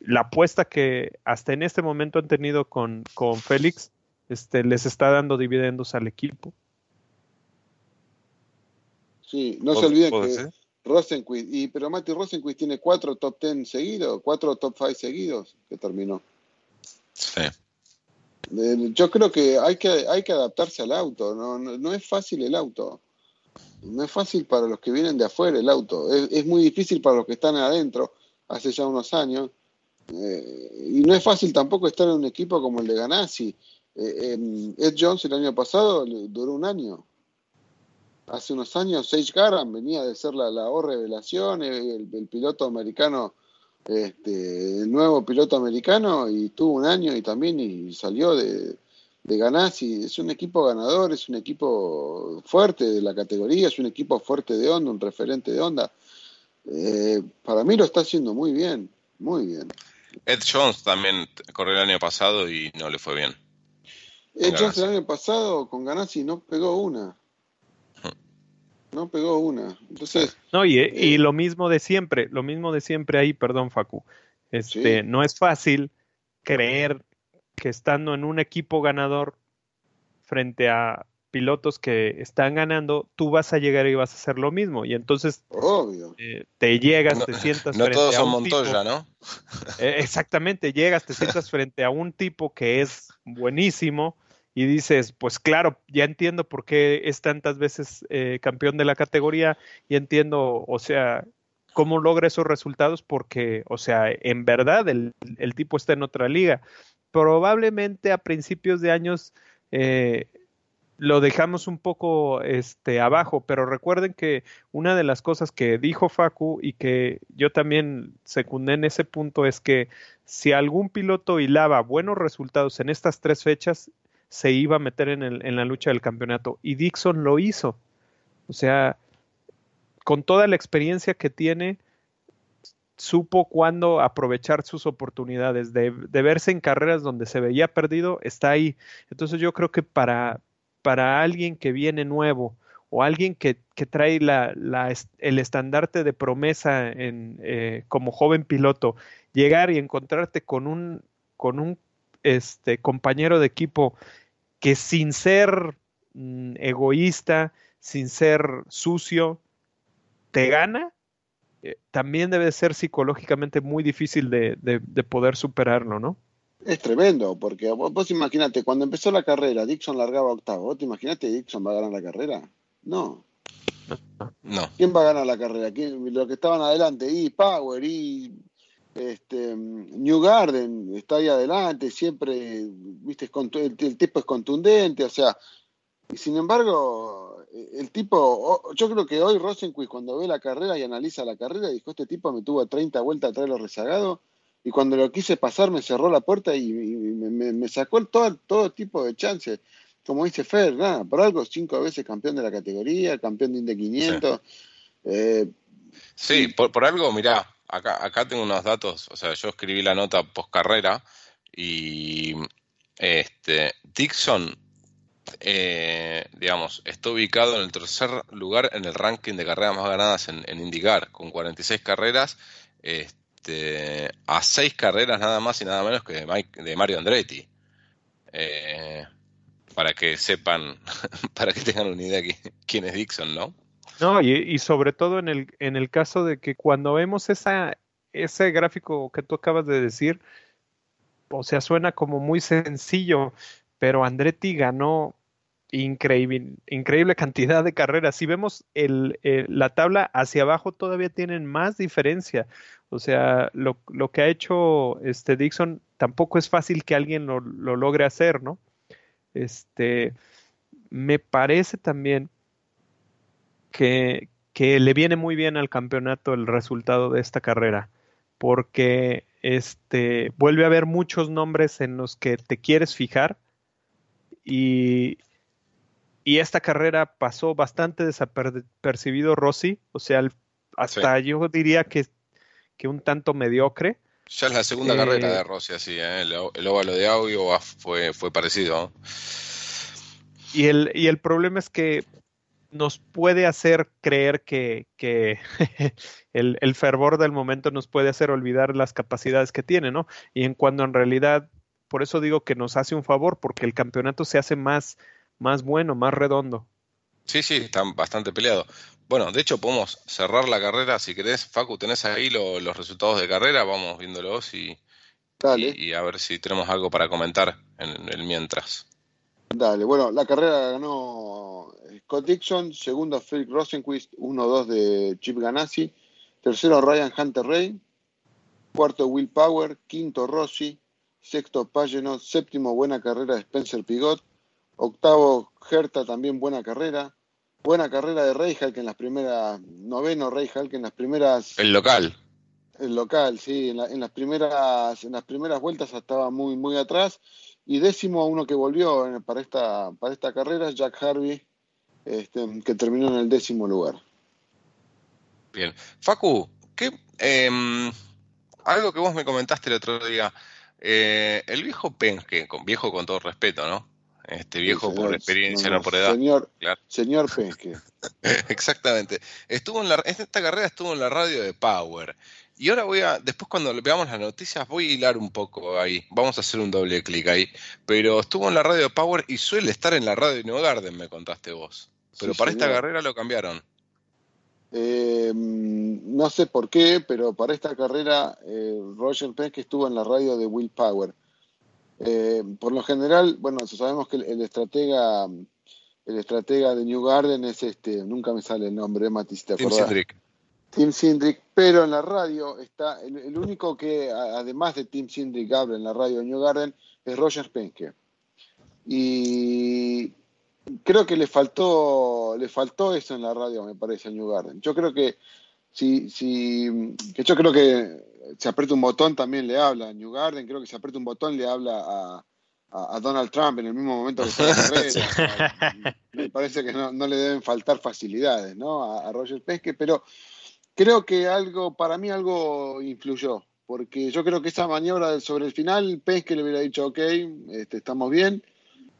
la apuesta que hasta en este momento han tenido con, con Félix este, les está dando dividendos al equipo. Sí, no se olviden que Rosenquist, y, pero Mati Rosenquist tiene cuatro top ten seguidos, cuatro top five seguidos que terminó. Sí. Yo creo que hay que, hay que adaptarse al auto, no, no, es fácil el auto. No es fácil para los que vienen de afuera el auto, es, muy difícil para los que están adentro hace ya unos años. Eh, y no es fácil tampoco estar en un equipo como el de Ganassi. Eh, Ed Jones el año pasado duró un año. Hace unos años Sage Garan venía de ser la, la O revelación, el, el piloto americano este, el nuevo piloto americano y tuvo un año y también y salió de, de Ganassi. Es un equipo ganador, es un equipo fuerte de la categoría, es un equipo fuerte de onda, un referente de onda. Eh, para mí lo está haciendo muy bien, muy bien. Ed Jones también corrió el año pasado y no le fue bien. Ed Jones el año pasado con Ganassi no pegó una no pegó una. Entonces. No, y, y, lo mismo de siempre, lo mismo de siempre ahí, perdón, Facu. Este, no es fácil creer que estando en un equipo ganador frente a pilotos que están ganando, tú vas a llegar y vas a hacer lo mismo. Y entonces eh, te llegas, te sientas no todos son Montoya, ¿no? Eh, exactamente, llegas, te sientas frente a un tipo que es buenísimo y dices, pues claro, ya entiendo por qué es tantas veces eh, campeón de la categoría y entiendo, o sea, cómo logra esos resultados porque, o sea, en verdad el, tipo está en otra liga. Probablemente a principios de años, eh, lo dejamos un poco este, abajo, pero recuerden que una de las cosas que dijo Facu y que yo también secundé en ese punto es que si algún piloto hilaba buenos resultados en estas tres fechas, se iba a meter en, el, en la lucha del campeonato. Y Dixon lo hizo. O sea, con toda la experiencia que tiene, supo cuándo aprovechar sus oportunidades de, de, verse en carreras donde se veía perdido, está ahí. Entonces yo creo que para, para alguien que viene nuevo o alguien que, que trae la, la, el estandarte de promesa en, eh, como joven piloto, llegar y encontrarte con un, con un este, compañero de equipo que sin ser mm, egoísta, sin ser sucio, te gana, eh, también debe ser psicológicamente muy difícil de, de, de poder superarlo, ¿no? Es tremendo, porque vos, vos imagínate, cuando empezó la carrera, Dixon largaba octavo. ¿Vos te imaginaste que Dixon va a ganar la carrera? No. No. ¿Quién va a ganar la carrera? ¿Quién, los que estaban adelante, y Power, y este, New Garden está ahí adelante, siempre, viste, el, el tipo es contundente, o sea, y sin embargo, el tipo, yo creo que hoy Rosenquist cuando ve la carrera y analiza la carrera, dijo, este tipo me tuvo 30 vueltas atrás de los rezagados, y cuando lo quise pasar me cerró la puerta y, y me, me, sacó todo, todo tipo de chances. Como dice Fer, nada, por algo cinco veces campeón de la categoría, campeón de Indy 500. Sí, eh, sí por, por, algo, mirá, acá, acá tengo unos datos, o sea, yo escribí la nota post carrera y este, Dixon, eh, digamos, está ubicado en el tercer lugar en el ranking de carreras más ganadas en, en IndyCar, con 46 carreras. Este, este, a seis carreras nada más y nada menos que de, Mario Andretti. Eh, para que sepan, para que tengan una idea de quién es Dixon, ¿no? No, y, y, sobre todo en el, en el caso de que cuando vemos esa, ese gráfico que tú acabas de decir, o sea, suena como muy sencillo, pero Andretti ganó increíble, increíble cantidad de carreras. Si vemos la tabla hacia abajo, todavía tienen más diferencia. O sea, lo, lo, que ha hecho este Dixon tampoco es fácil que alguien lo, lo, logre hacer, ¿no? Este, me parece también que, que, le viene muy bien al campeonato el resultado de esta carrera, porque este, vuelve a haber muchos nombres en los que te quieres fijar y, y esta carrera pasó bastante desapercibido Rossi, o sea, hasta sí. yo diría que que un tanto mediocre. Ya es la segunda eh, carrera de Rossi, así, ¿eh? el, el, óvalo de audio fue, fue parecido. Y, el, y el problema es que nos puede hacer creer que, que el, el, fervor del momento nos puede hacer olvidar las capacidades que tiene, ¿no? Y en cuando en realidad, por eso digo que nos hace un favor, porque el campeonato se hace más, más bueno, más redondo. Sí, sí, están bastante peleados. Bueno, de hecho podemos cerrar la carrera si querés. Facu, tenés ahí lo, los resultados de carrera, vamos viéndolos y, Dale. y, y, a ver si tenemos algo para comentar en el mientras. Dale, bueno, la carrera ganó Scott Dixon, segundo Felix Rosenquist, 1-2 de Chip Ganassi, tercero Ryan Hunter Ray, cuarto Will Power, quinto Rossi, sexto Pageno, séptimo buena carrera de Spencer Pigot, octavo Herta también buena carrera, buena carrera de Reijal, que en las primeras, noveno Reijal, que en las primeras... El local. El local, sí, en, la, en, las primeras en las primeras vueltas estaba muy muy atrás y décimo uno que volvió para esta para esta carrera Jack Harvey este, que terminó en el décimo lugar. Bien, Facu, ¿qué, eh, algo que vos me comentaste el otro día, eh, el viejo Penske, con viejo con todo respeto, ¿no? Este viejo sí, por experiencia, no, no, por edad. Señor, claro. señor Penske. Exactamente. Estuvo en la, esta carrera estuvo en la radio de Power. Y ahora voy a, después cuando veamos las noticias, voy a hilar un poco ahí. Vamos a hacer un doble clic ahí. Pero estuvo en la radio de Power y suele estar en la radio de New Garden, me contaste vos. Pero sí, para señor. esta carrera lo cambiaron. Eh, no sé por qué, pero para esta carrera eh, Roger Penske estuvo en la radio de Will Power. Eh, por lo general, bueno, sabemos que el, el, estratega el estratega de New Garden es este, nunca me sale el nombre, Matis, ¿te Tim Sindrick. Tim Sindrick, pero en la radio está, el, el, único que además de Tim Sindrick habla en la radio de New Garden es Roger Penske. Y creo que le faltó, le faltó eso en la radio, me parece, en New Garden. Yo creo que si, si, que yo creo que se aprieta un botón también le habla a New Garden, creo que se aprieta un botón le habla a, a, Donald Trump en el mismo momento que se carrera. me parece que no, le deben faltar facilidades, ¿no? A, Roger Pesque, pero creo que algo, para mí algo influyó, porque yo creo que esa maniobra sobre el final, Pesque le hubiera dicho, ok, este, estamos bien,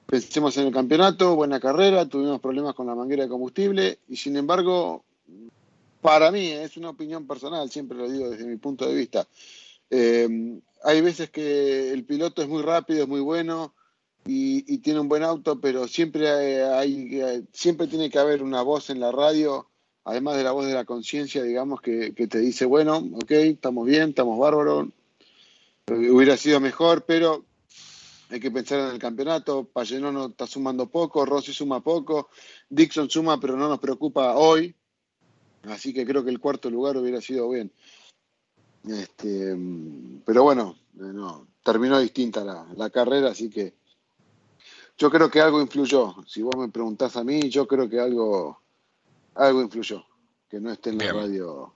pensemos en el campeonato, buena carrera, tuvimos problemas con la manguera de combustible, y sin embargo, para mí, es una opinión personal, siempre lo digo desde mi punto de vista, eh, hay veces que el piloto es muy rápido, es muy bueno y, tiene un buen auto, pero siempre hay, siempre tiene que haber una voz en la radio, además de la voz de la conciencia, digamos, que, te dice, bueno, ok, estamos bien, estamos bárbaros, hubiera sido mejor, pero hay que pensar en el campeonato, no está sumando poco, Rossi suma poco, Dixon suma, pero no nos preocupa hoy, así que creo que el cuarto lugar hubiera sido bien. Este, pero bueno, no, terminó distinta la, carrera, así que yo creo que algo influyó. Si vos me preguntás a mí, yo creo que algo, algo influyó, que no esté en la radio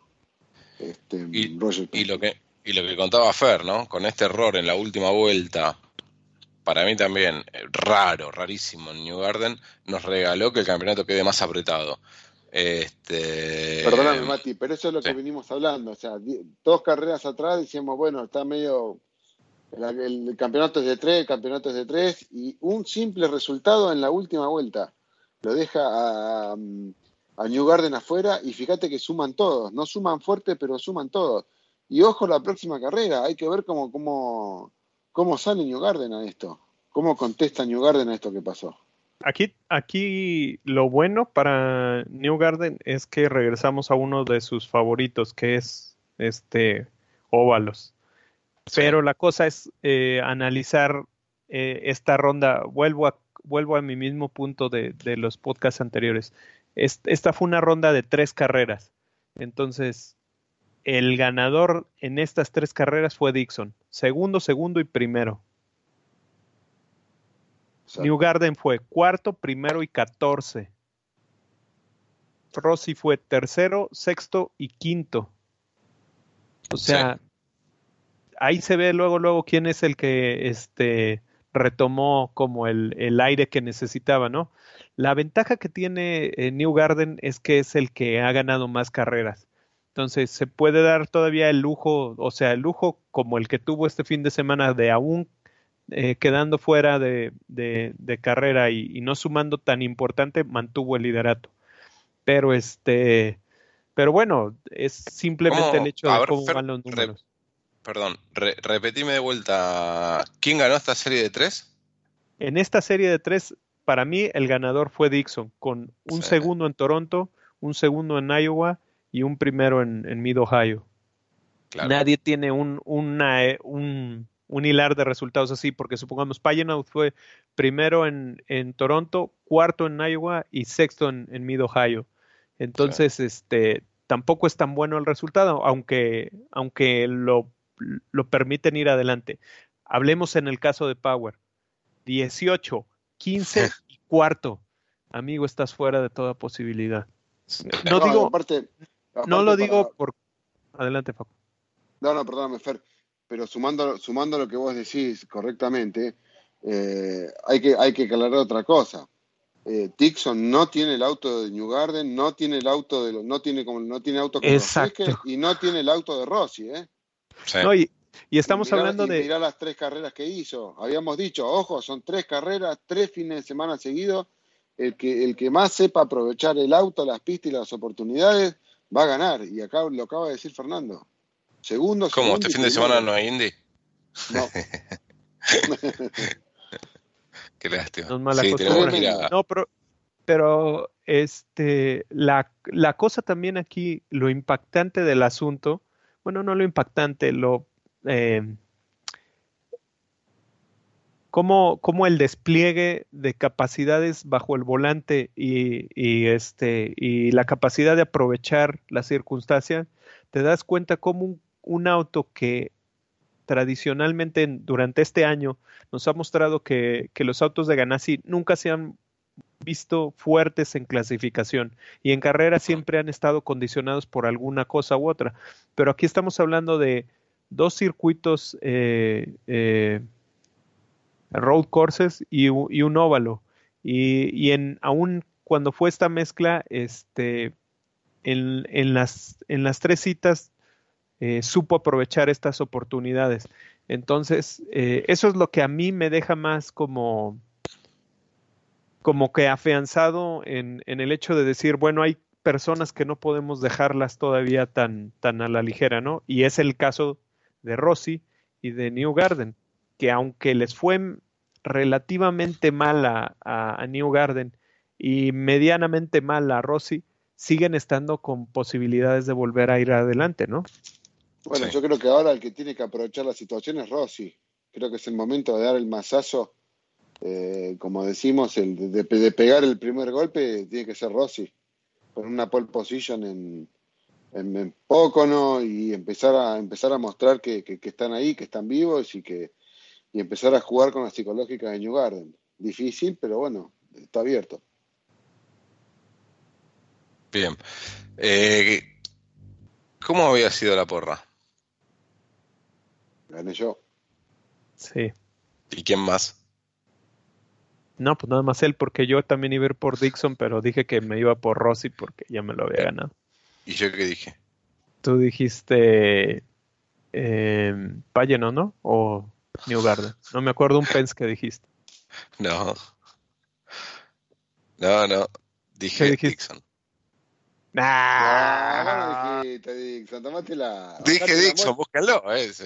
este, y, Y lo, que, y lo que contaba Fer, ¿no? Con este error en la última vuelta, para mí también raro, rarísimo en New Garden, nos regaló que el campeonato quede más apretado. Este... Perdóname, Mati, pero eso es lo que venimos hablando. O sea, dos carreras atrás decíamos, bueno, está medio. El, campeonato es de tres, el campeonato es de tres, y un simple resultado en la última vuelta lo deja a, a New Garden afuera, y fíjate que suman todos. No suman fuerte, pero suman todos. Y ojo la próxima carrera, hay que ver cómo, cómo, cómo sale New Garden a esto. ¿Cómo contesta New Garden a esto que pasó? Aquí, aquí lo bueno para New Garden es que regresamos a uno de sus favoritos, que es este óvalos. Pero la cosa es eh, analizar eh, esta ronda. Vuelvo a, vuelvo a mi mismo punto de, los podcasts anteriores. esta fue una ronda de tres carreras. Entonces, el ganador en estas tres carreras fue Dixon. Segundo, segundo y primero. New Garden fue cuarto, primero y catorce. Rossi fue tercero, sexto y quinto. O sea, ahí se ve luego, luego quién es el que este, retomó como el, aire que necesitaba, ¿no? La ventaja que tiene eh, New Garden es que es el que ha ganado más carreras. Entonces se puede dar todavía el lujo, o sea, el lujo como el que tuvo este fin de semana de aún eh, quedando fuera de, carrera y, no sumando tan importante, mantuvo el liderato. Pero este, pero bueno, es simplemente el hecho de cómo van los números. perdón, repetime de vuelta, ¿quién ganó esta serie de tres? En esta serie de tres, para mí el ganador fue Dixon, con un segundo en Toronto, un segundo en Iowa y un primero en, en Mid Ohio. Nadie tiene un, una, eh, un, un hilar de resultados así, porque supongamos Paganow fue primero en, en, Toronto, cuarto en Iowa y sexto en, en Mid Ohio. Entonces, este, tampoco es tan bueno el resultado, aunque, aunque lo, lo permiten ir adelante. Hablemos en el caso de Power. 18, 15 y cuarto. Amigo, estás fuera de toda posibilidad. No, digo, no lo digo por... Adelante, Facu. No, no, perdóname, Fer pero sumando, sumando lo que vos decís correctamente, eh, hay, que, hay que aclarar otra cosa. Eh, Dixon no tiene el auto de New Garden, no tiene el auto de no tiene como no tiene auto y no tiene el auto de Rossi, ¿eh? y, estamos hablando de mirá las tres carreras que hizo. Habíamos dicho, ojo, son tres carreras, tres fines de semana seguidos. El que el que más sepa aprovechar el auto, las pistas y las oportunidades va a ganar. Y acá lo acaba de decir Fernando. Segundo, ¿Cómo? ¿Este fin de semana no hay indie? No. Qué lástima. No, pero, pero este, la, la, cosa también aquí, lo impactante del asunto, bueno, no lo impactante, lo... Eh, cómo, cómo, el despliegue de capacidades bajo el volante y, y, este, y la capacidad de aprovechar la circunstancia, te das cuenta cómo un un auto que tradicionalmente durante este año nos ha mostrado que, los autos de Ganassi nunca se han visto fuertes en clasificación y en carrera siempre han estado condicionados por alguna cosa u otra. Pero aquí estamos hablando de dos circuitos eh, eh, road courses y, un óvalo. Y, en aún cuando fue esta mezcla, este, en, las, en las tres citas eh, supo aprovechar estas oportunidades. Entonces, eso es lo que a mí me deja más como como que afianzado en, en, el hecho de decir, bueno, hay personas que no podemos dejarlas todavía tan, tan a la ligera, ¿no? Y es el caso de Rossi y de New Garden, que aunque les fue relativamente mal a, a, New Garden y medianamente mal a Rossi, siguen estando con posibilidades de volver a ir adelante, ¿no? Bueno, yo creo que ahora el que tiene que aprovechar la situación es Rossi. Creo que es el momento de dar el mazazo eh, como decimos, el de, pegar el primer golpe tiene que ser Rossi, con una pole position en, en, Pocono y empezar a, empezar a mostrar que, están ahí, que están vivos y que y empezar a jugar con la psicológica de New Garden. Difícil, pero bueno, está abierto. Bien. Eh, ¿Cómo había sido la porra? Gané yo. Sí. ¿Y quién más? No, pues nada más él, porque yo también iba a ir por Dixon, pero dije que me iba por Rossi porque ya me lo había ganado. ¿Y yo qué dije? Tú dijiste eh, Payeno, ¿no? O New Garden. No me acuerdo un Pence que dijiste. No. No, no. Dije Dixon. Nah. no dijiste Dixon, tomátela. Dije Dixon, búscalo.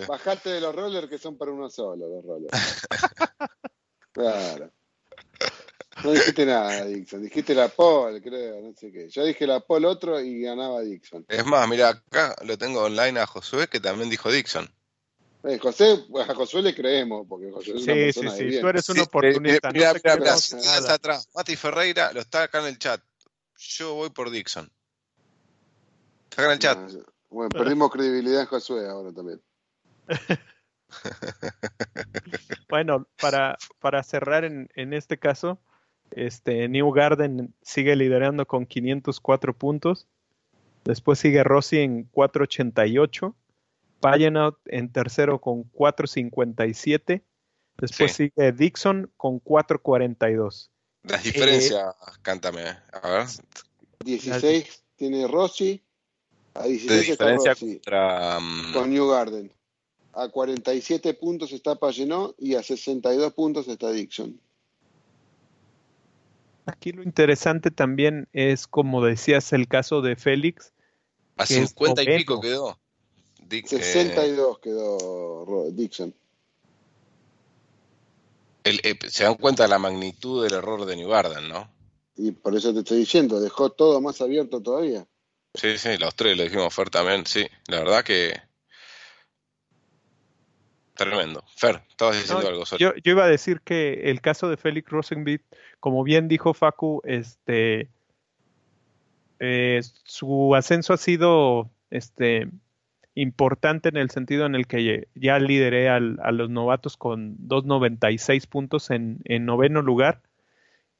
Bajate de los rollers que son para uno solo, los rollers. claro. No dijiste nada, Dixon. Dijiste la Paul, creo, no sé qué. Yo dije la Paul otro y ganaba Dixon. Es más, mira, acá lo tengo online a Josué que también dijo Dixon. Eh, José, a Josué le creemos, porque José es una sí, persona sí, sí, tú eres un oportunista. mira, mira, mira, mira atrás. Mati Ferreira lo está acá en el chat. Yo voy por Dixon. En el chat. bueno, perdimos credibilidad en Josué ahora también. bueno, para, para cerrar en, en este caso, este, New Garden sigue liderando con 504 puntos. Después sigue Rossi en 488. Payenout en tercero con 457. Después sigue Dixon con 442. Las diferencias, cántame. A ver. 16 tiene Rossi. A 16 está Rossi. Mm, con New Garden. A 47 puntos está Payenot y a 62 puntos está Dixon. Aquí lo interesante también es, como decías, el caso de Félix. A 50 y pico quedó. 62 quedó Dixon. Eh, se dan cuenta de la magnitud del error de New Garden, ¿no? Y por eso te estoy diciendo, dejó todo más abierto todavía. Sí, sí, los tres lo dijimos fuertemente, sí. La verdad que Tremendo. Fer, estabas diciendo algo. Yo, yo, iba a decir que el caso de Félix Rosenbeat, como bien dijo Facu, este, eh, su ascenso ha sido este, importante en el sentido en el que ya lideré a los novatos con 2.96 puntos en, en noveno lugar.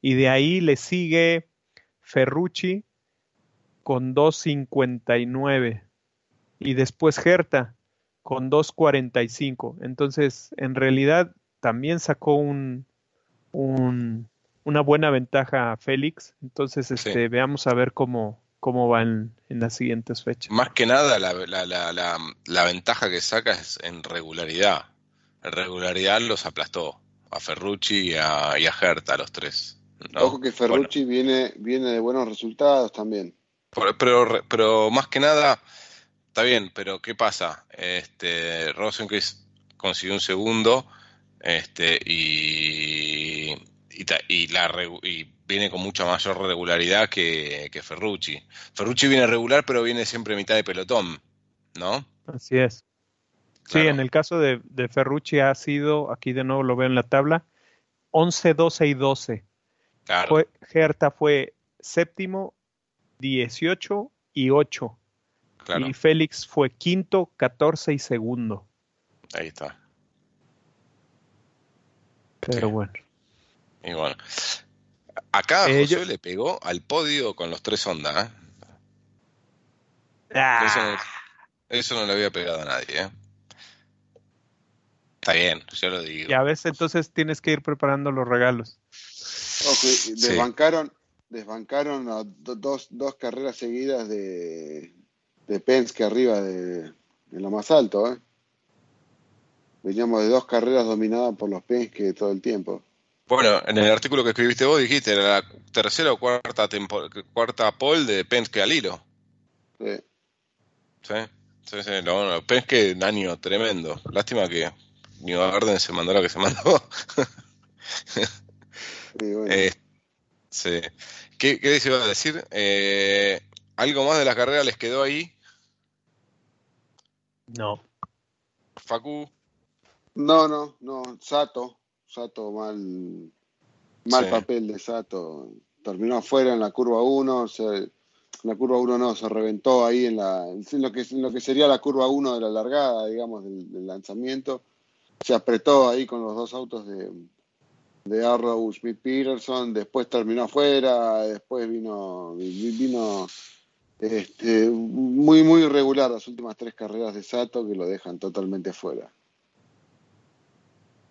Y de ahí le sigue Ferrucci con 2.59. Y después Gerta con 2.45. Entonces, en realidad también sacó un, una buena ventaja a Félix. Entonces, este, veamos a ver cómo, cómo van en las siguientes fechas. Más que nada, la, la, la, ventaja que saca es en regularidad. En regularidad los aplastó a Ferrucci y a, y a los tres. Ojo que Ferrucci viene, viene de buenos resultados también. Pero, pero más que nada está bien, pero ¿qué pasa? Este, Rosenquist consiguió un segundo este, y, y, la, y viene con mucha mayor regularidad que, Ferrucci. Ferrucci viene regular, pero viene siempre a mitad de pelotón, ¿no? Así es. Sí, en el caso de, Ferrucci ha sido, aquí de nuevo lo veo en la tabla, 11, 12 y 12. Claro. Fue, Gerta fue séptimo, 18 y 8. Y Félix fue quinto, catorce y segundo. Ahí está. Pero bueno. Y bueno. Acá eh, José le pegó al podio con los tres ondas. ¿eh? Ah. Eso, no, le había pegado a nadie. ¿eh? Está bien, yo lo digo. Y a veces entonces tienes que ir preparando los regalos. desbancaron, desbancaron dos, dos carreras seguidas de, de Penske arriba de, lo más alto. ¿eh? Veníamos de dos carreras dominadas por los Penske todo el tiempo. Bueno, en el artículo que escribiste vos dijiste, era la tercera o cuarta cuarta pole de Penske al hilo. Sí. Sí, sí, sí. No, Penske, año tremendo. Lástima que New Garden se mandó lo que se mandó. sí, bueno. eh, sí. ¿Qué, qué iba a decir? Eh, ¿Algo más de la carrera les quedó ahí? No. Facu. No, no, no. Sato. Sato mal. Mal papel de Sato. Terminó afuera en la curva 1. en la curva 1 no, se reventó ahí en, la, en lo, que, lo que sería la curva 1 de la largada, digamos, del, lanzamiento. Se apretó ahí con los dos autos de, de Arrow Smith Peterson. Después terminó afuera. Después vino. vino este, muy, muy irregular las últimas tres carreras de Sato que lo dejan totalmente fuera.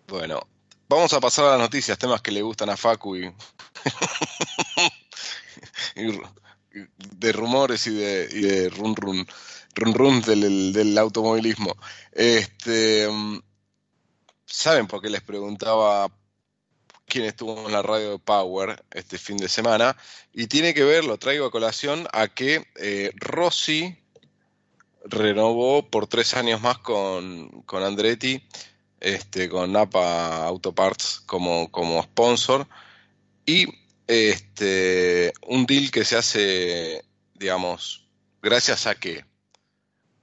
Bueno, vamos a pasar a las noticias, temas que le gustan a Facu y, de rumores y de, run run, run, run del, del, automovilismo. Este, mm, ¿Saben por qué les preguntaba quien estuvo en la radio de Power este fin de semana, y tiene que ver, lo traigo a colación, a que eh, Rossi renovó por tres años más con, con Andretti, este, con Napa Auto Parts como, como sponsor, y este, un deal que se hace, digamos, gracias a que,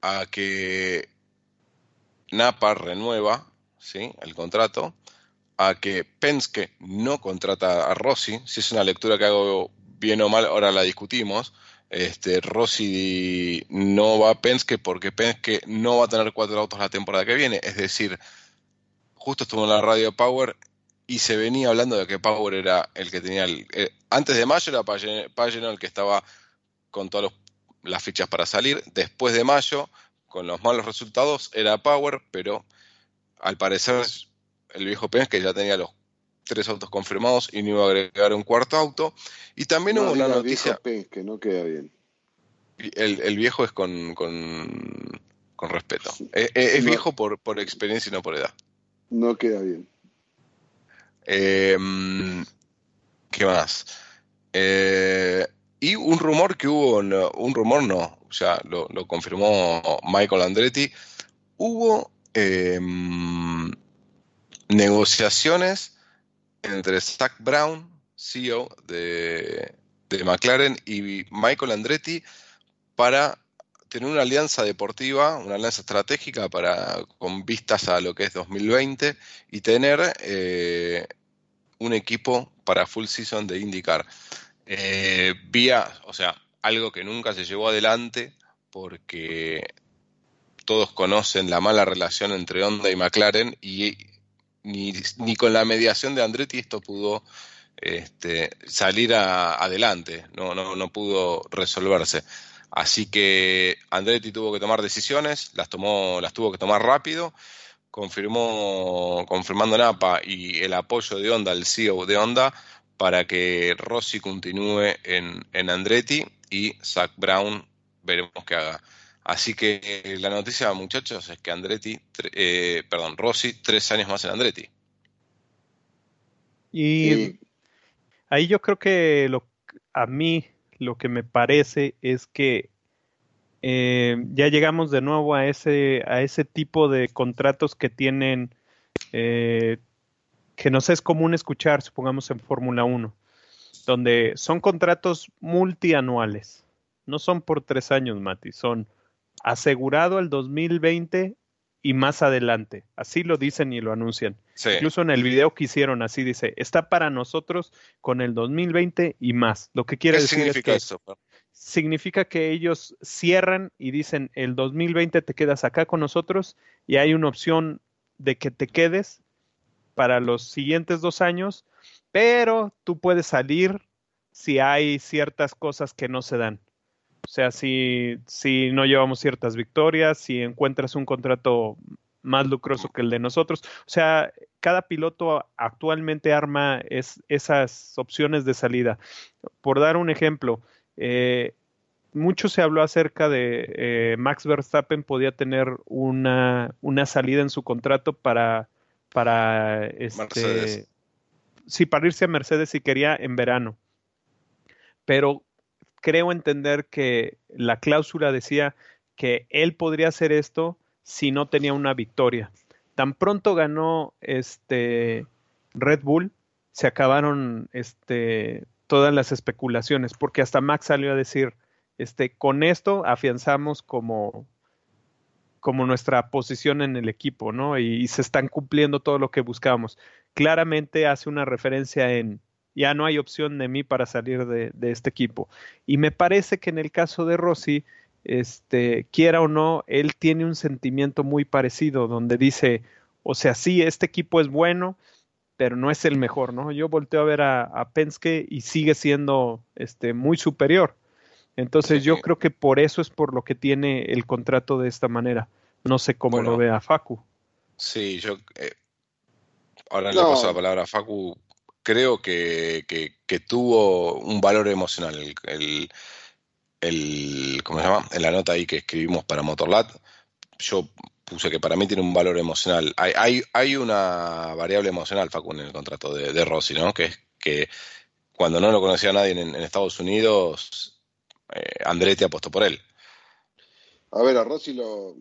a que Napa renueva ¿sí? el contrato, a que Penske no contrata a Rossi, si es una lectura que hago bien o mal, ahora la discutimos. Este, Rossi no va a Penske porque Penske no va a tener cuatro autos la temporada que viene. Es decir, justo estuvo en la radio Power y se venía hablando de que Power era el que tenía. Eh, antes de mayo era Pagano el que estaba con todas las fichas para salir. Después de mayo, con los malos resultados, era Power, pero al parecer el viejo que ya tenía los tres autos confirmados y no iba a agregar un cuarto auto. Y también hubo una noticia. que no queda bien. El, viejo es con, con, respeto. Es, viejo por, por experiencia y no por edad. No queda bien. Em, ¿Qué más? Eh, y un rumor que hubo, un rumor no, o sea, lo, lo confirmó Michael Andretti. Hubo eh, negociaciones entre Zach Brown, CEO de, McLaren, y Michael Andretti para tener una alianza deportiva, una alianza estratégica para, con vistas a lo que es 2020 y tener eh, un equipo para full season de IndyCar. Eh, vía, o sea, algo que nunca se llevó adelante porque todos conocen la mala relación entre Honda y McLaren y ni, ni con la mediación de Andretti esto pudo este, salir adelante, no, no, no pudo resolverse. Así que Andretti tuvo que tomar decisiones, las tomó, las tuvo que tomar rápido, confirmó, confirmando Napa y el apoyo de Honda, el CEO de Honda, para que Rossi continúe en, en Andretti y Zach Brown veremos qué haga. Así que eh, la noticia, muchachos, es que Andretti, eh, perdón, Rossi, tres años más en Andretti. Y ahí yo creo que lo, a mí lo que me parece es que eh, ya llegamos de nuevo a ese, a ese tipo de contratos que tienen, que nos es común escuchar, supongamos en Fórmula 1, donde son contratos multianuales. No son por tres años, Mati, son asegurado el 2020 y más adelante. Así lo dicen y lo anuncian. Incluso en el video que hicieron, así dice, está para nosotros con el 2020 y más. Lo que quiere decir es que eso? significa que ellos cierran y dicen, el 2020 te quedas acá con nosotros y hay una opción de que te quedes para los siguientes dos años, pero tú puedes salir si hay ciertas cosas que no se dan. O sea, si, si no llevamos ciertas victorias, si encuentras un contrato más lucroso que el de nosotros. O sea, cada piloto actualmente arma es, esas opciones de salida. Por dar un ejemplo, eh, mucho se habló acerca de eh, Max Verstappen podía tener una, una, salida en su contrato para, para este, sí, para irse a Mercedes si quería en verano. Pero creo entender que la cláusula decía que él podría hacer esto si no tenía una victoria. Tan pronto ganó este Red Bull, se acabaron este, todas las especulaciones, porque hasta Max salió a decir, este, con esto afianzamos como, como nuestra posición en el equipo, ¿no? Y, se están cumpliendo todo lo que buscábamos. Claramente hace una referencia en ya no hay opción de mí para salir de, de este equipo. Y me parece que en el caso de Rossi, este, quiera o no, él tiene un sentimiento muy parecido, donde dice, o sea, sí, este equipo es bueno, pero no es el mejor, ¿no? Yo volteo a ver a, Penske y sigue siendo este, muy superior. Entonces yo creo que por eso es por lo que tiene el contrato de esta manera. No sé cómo lo vea Facu. Sí, yo eh, ahora le paso la palabra a Facu. Creo que, que, tuvo un valor emocional el, el, ¿cómo se llama? En la nota ahí que escribimos para Motorlat, yo puse que para mí tiene un valor emocional. Hay, hay, hay una variable emocional, Facu, en el contrato de, Rossi, ¿no? Que es que cuando no lo conocía nadie en, Estados Unidos, eh, Andretti apostó por él. A ver, a Rossi lo,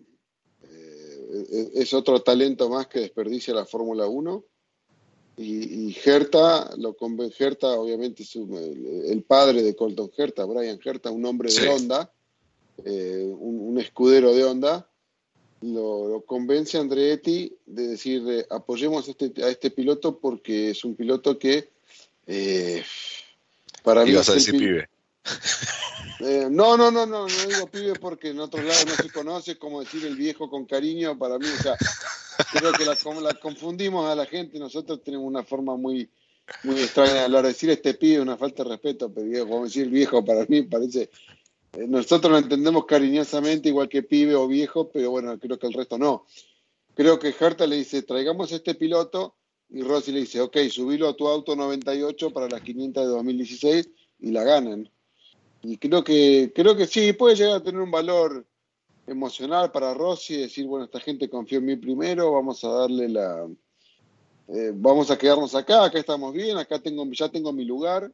eh, es otro talento más que desperdicia la Fórmula 1 y, y Herta, lo Herta obviamente es el, padre de Colton Herta, Brian Herta, un hombre de onda, eh, un, escudero de onda, lo, convence a Andretti de decir apoyemos a este, a este piloto porque es un piloto que eh, para mí... a decir pibe. Eh, no, no, no, no, no digo pibe porque en otros lados no se conoce, como decir el viejo con cariño, para mí, o sea, creo que la, la confundimos a la gente, nosotros tenemos una forma muy, muy extraña de hablar, decir este pibe una falta de respeto, pero como decir viejo para mí parece, eh, nosotros lo entendemos cariñosamente igual que pibe o viejo, pero bueno, creo que el resto no. Creo que Herta le dice, traigamos este piloto, y Rossi le dice, ok, subilo a tu auto 98 para las 500 de 2016 y la ganan. Y creo que, creo que sí, puede llegar a tener un valor emocional para Rossi, decir, bueno, esta gente confió en mí primero, vamos a darle la... Eh, vamos a quedarnos acá, acá estamos bien, acá tengo, ya tengo mi lugar,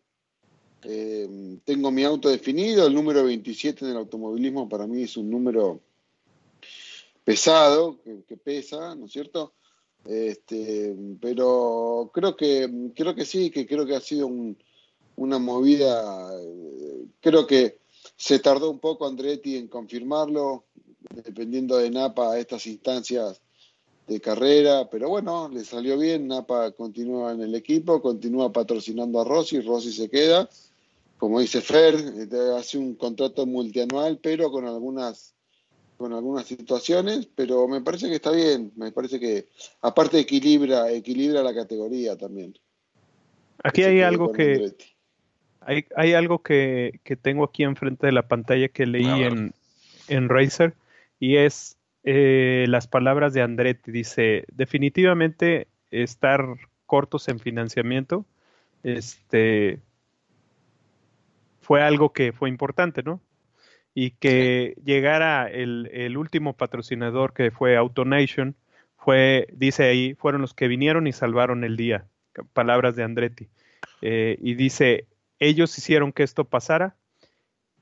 eh, tengo mi auto definido, el número 27 en el automovilismo para mí es un número pesado, que, pesa, ¿no es cierto? Este, pero creo que, creo que sí, que creo que ha sido una movida, eh, creo que se tardó un poco Andretti en confirmarlo, dependiendo de Napa a estas instancias de carrera, pero bueno, le salió bien, Napa continúa en el equipo, continúa patrocinando a Rossi, Rossi se queda, como dice Fer, este, hace un contrato multianual, pero con algunas con algunas situaciones, pero me parece que está bien, me parece que aparte equilibra, equilibra la categoría también. Aquí hay algo que hay, hay, algo que, que, tengo aquí enfrente de la pantalla que leí en, en Razer y es eh, las palabras de Andretti. Dice, definitivamente estar cortos en financiamiento este, fue algo que fue importante, ¿no? Y que llegara el, el, último patrocinador que fue AutoNation, fue, dice ahí, fueron los que vinieron y salvaron el día. Palabras de Andretti. Eh, y dice, ellos hicieron que esto pasara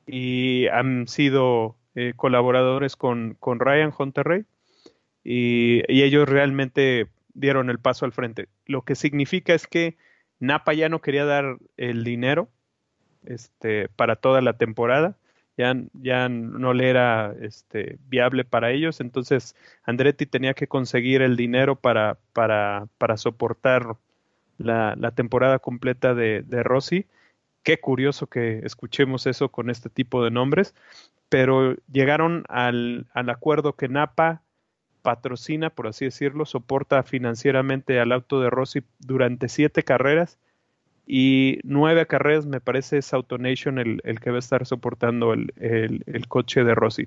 y han sido eh, colaboradores con, con Ryan Hunter y, y, ellos realmente dieron el paso al frente. Lo que significa es que Napa ya no quería dar el dinero este, para toda la temporada, ya, ya no le era este, viable para ellos, entonces Andretti tenía que conseguir el dinero para, para, para soportar la, la temporada completa de, de Rossi. Qué curioso que escuchemos eso con este tipo de nombres, pero llegaron al, acuerdo que Napa patrocina, por así decirlo, soporta financieramente al auto de Rossi durante siete carreras y nueve carreras me parece es AutoNation el, el que va a estar soportando el, el, coche de Rossi.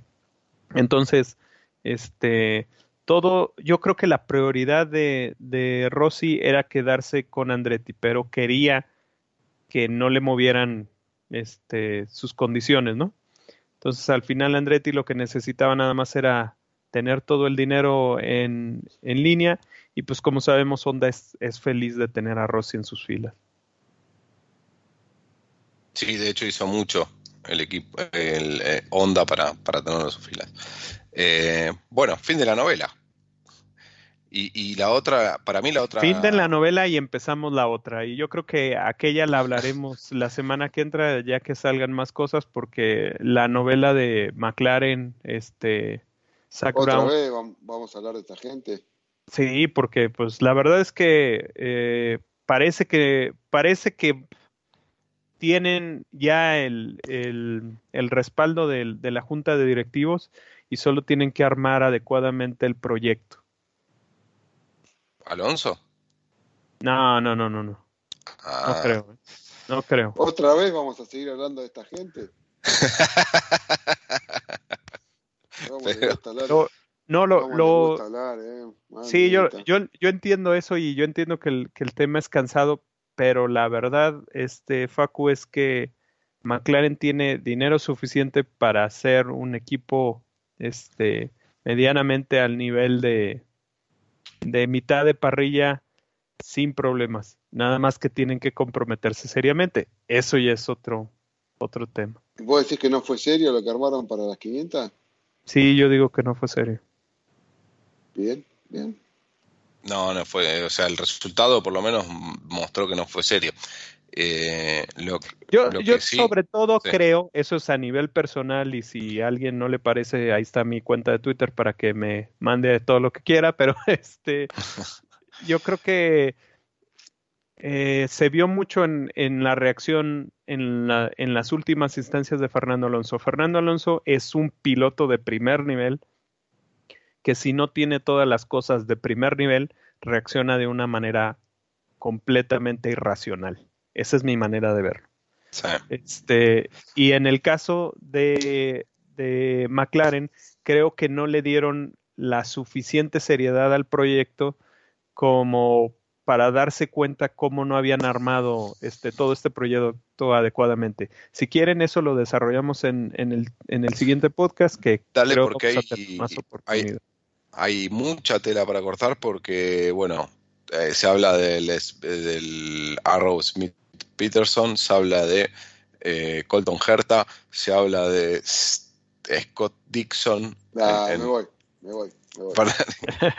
Entonces, este, todo, yo creo que la prioridad de, de Rossi era quedarse con Andretti, pero quería que no le movieran este, sus condiciones, ¿no? Entonces, al final Andretti lo que necesitaba nada más era tener todo el dinero en, en línea y pues como sabemos Honda es, feliz de tener a Rossi en sus filas. Sí, de hecho hizo mucho el equipo, el eh, Honda para, para tenerlo en sus filas. Eh, bueno, fin de la novela. Y, y, la otra, para mí la otra... Fin de la novela y empezamos la otra. Y yo creo que aquella la hablaremos la semana que entra, ya que salgan más cosas, porque la novela de McLaren, este... Otra vez vamos a hablar de esta gente. Sí, porque pues la verdad es que eh, parece que parece que tienen ya el, el, respaldo del, de la junta de directivos y solo tienen que armar adecuadamente el proyecto. ¿Alonso? No, no, no, no, no. No ah. creo. ¿eh? No creo. ¿Otra vez vamos a seguir hablando de esta gente? no, lo, lo eh, sí, yo, yo, yo entiendo eso y yo entiendo que el, que el tema es cansado, pero la verdad, este Facu, es que McLaren tiene dinero suficiente para hacer un equipo este medianamente al nivel de, de mitad de parrilla sin problemas. Nada más que tienen que comprometerse seriamente. Eso ya es otro, otro tema. ¿Vos decís que no fue serio lo que armaron para las 500? Sí, yo digo que no fue serio. Bien, bien. No, no fue, o sea, el resultado por lo menos mostró que no fue serio. Eh, lo, yo yo sobre todo creo, eso es a nivel personal y si a alguien no le parece, ahí está mi cuenta de Twitter para que me mande todo lo que quiera, pero este, yo creo que eh, se vio mucho en, en la reacción en, la, en las últimas instancias de Fernando Alonso. Fernando Alonso es un piloto de primer nivel que si no tiene todas las cosas de primer nivel, reacciona de una manera completamente irracional. Esa es mi manera de verlo. Este, y en el caso de, de McLaren, creo que no le dieron la suficiente seriedad al proyecto como para darse cuenta cómo no habían armado este, todo este proyecto adecuadamente. Si quieren, eso lo desarrollamos en, en, el, en el siguiente podcast que Dale, porque hay, hay mucha tela para cortar porque, bueno, eh, se habla del, del Arrow Smith Peterson, se habla de eh, Colton Herta, se habla de Scott Dixon. Ah, me voy, me voy.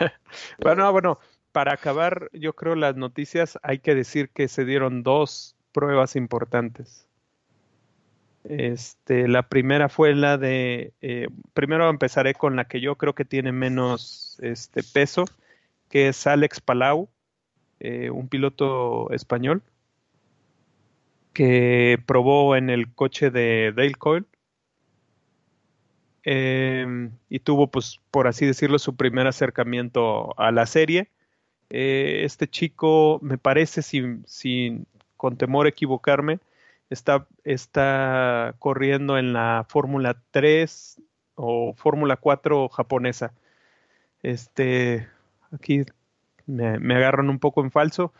bueno, bueno, para acabar, yo creo las noticias hay que decir que se dieron dos pruebas importantes. Este, la primera fue la de, eh, primero empezaré con la que yo creo que tiene menos este, peso, que es Alex Palau, eh, un piloto español, que probó en el coche de Dale Coyle em, y tuvo, pues, por así decirlo, su primer acercamiento a la serie. Eh, este chico, me parece, sin, sin con temor a equivocarme, está, está corriendo en la Fórmula 3 o Fórmula 4 japonesa. Este, aquí me, agarran un poco en falso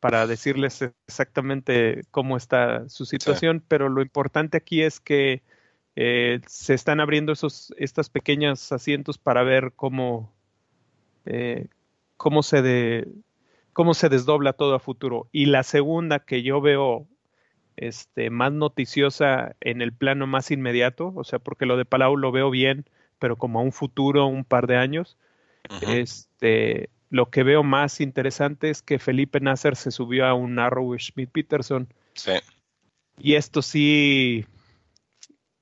para decirles exactamente cómo está su situación, pero lo importante aquí es que eh, se están abriendo esos estas pequeños asientos para ver cómo eh, cómo se de, cómo se desdobla todo a futuro. Y la segunda que yo veo este, más noticiosa en el plano más inmediato, o sea, porque lo de Palau lo veo bien, pero como a un futuro, un par de años. Este, lo que veo más interesante es que Felipe Nasser se subió a un Arrow Schmidt Peterson. Sí. Y esto sí,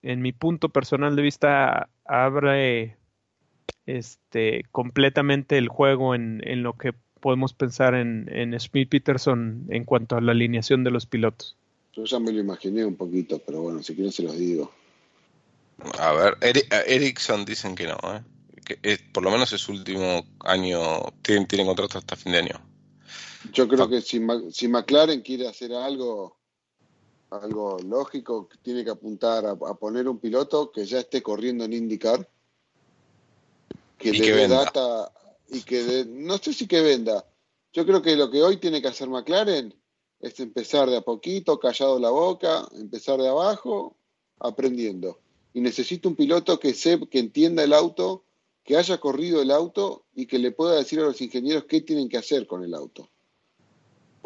en mi punto personal de vista, abre este, completamente el juego en, en lo que podemos pensar en, en Smith Peterson en cuanto a la alineación de los pilotos. Yo ya me lo imaginé un poquito, pero bueno, si quieren se los digo. A ver, Ericsson dicen que no, ¿eh? Que por lo menos es último año, tiene, tiene contrato hasta fin de año. Yo creo que si, si McLaren quiere hacer algo, algo lógico, tiene que apuntar a, poner un piloto que ya esté corriendo en IndyCar, que le data y que no sé si que venda. Yo creo que lo que hoy tiene que hacer McLaren es empezar de a poquito, callado la boca, empezar de abajo, aprendiendo. Y necesito un piloto que sepa, que entienda el auto, que haya corrido el auto y que le pueda decir a los ingenieros qué tienen que hacer con el auto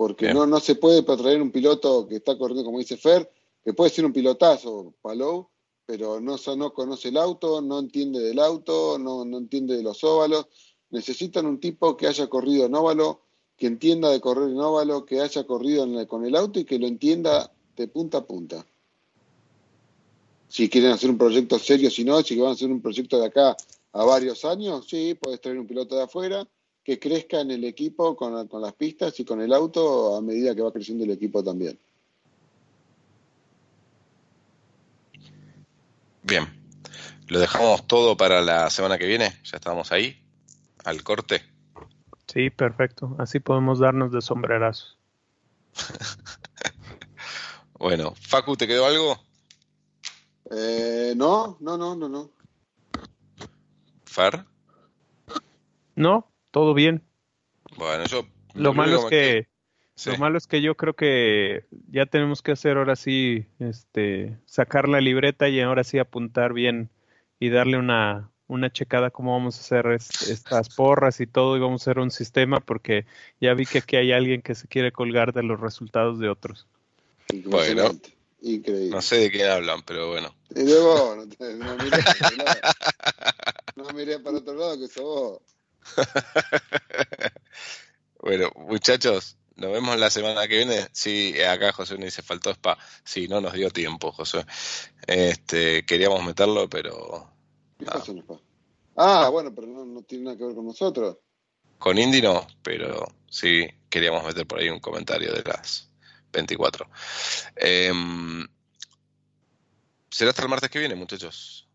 porque no, no se puede traer un piloto que está corriendo, como dice Fer, que puede ser un pilotazo, Palou, pero no, no conoce el auto, no entiende del auto, no, no entiende de los óvalos. Necesitan un tipo que haya corrido en óvalo, que entienda de correr en óvalo, que haya corrido con el auto y que lo entienda de punta a punta. Si quieren hacer un proyecto serio, si no, si van a hacer un proyecto de acá a varios años, sí, puedes traer un piloto de afuera que crezca en el equipo con, con las pistas y con el auto a medida que va creciendo el equipo también. Bien, lo dejamos todo para la semana que viene, ya estamos ahí, al corte. Sí, perfecto, así podemos darnos de sombrerazos. bueno, Facu, ¿te quedó algo? Eh, no, no, no, no, no. ¿Far? No, todo bien. Bueno, yo... Lo, malo es que... Lo malo es que yo creo que ya tenemos que hacer ahora sí, este, sacar la libreta y ahora sí apuntar bien y darle una, una checada cómo vamos a hacer estas porras y todo y vamos a hacer un sistema porque ya vi que aquí hay alguien que se quiere colgar de los resultados de otros. Bueno, increíble. No sé de quién hablan, pero bueno. Y luego, no, no, miré, no miré para otro lado que sos vos. bueno, muchachos, nos vemos la semana que viene. Sí, acá José me dice, faltó spa. Sí, no nos dio tiempo, José. Este, queríamos meterlo, pero... Ah, bueno, pero no, tiene nada que ver con nosotros. Con Indy no, pero sí queríamos meter por ahí un comentario de las 24. Em, será hasta el martes que viene, muchachos.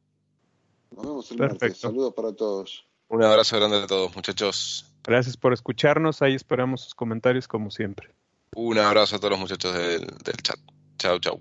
Nos vemos el Perfecto. martes. Saludos para todos. Un abrazo grande a todos, muchachos. Gracias por escucharnos. Ahí esperamos sus comentarios como siempre. Un abrazo a todos los muchachos del, del chat. Chao, chao.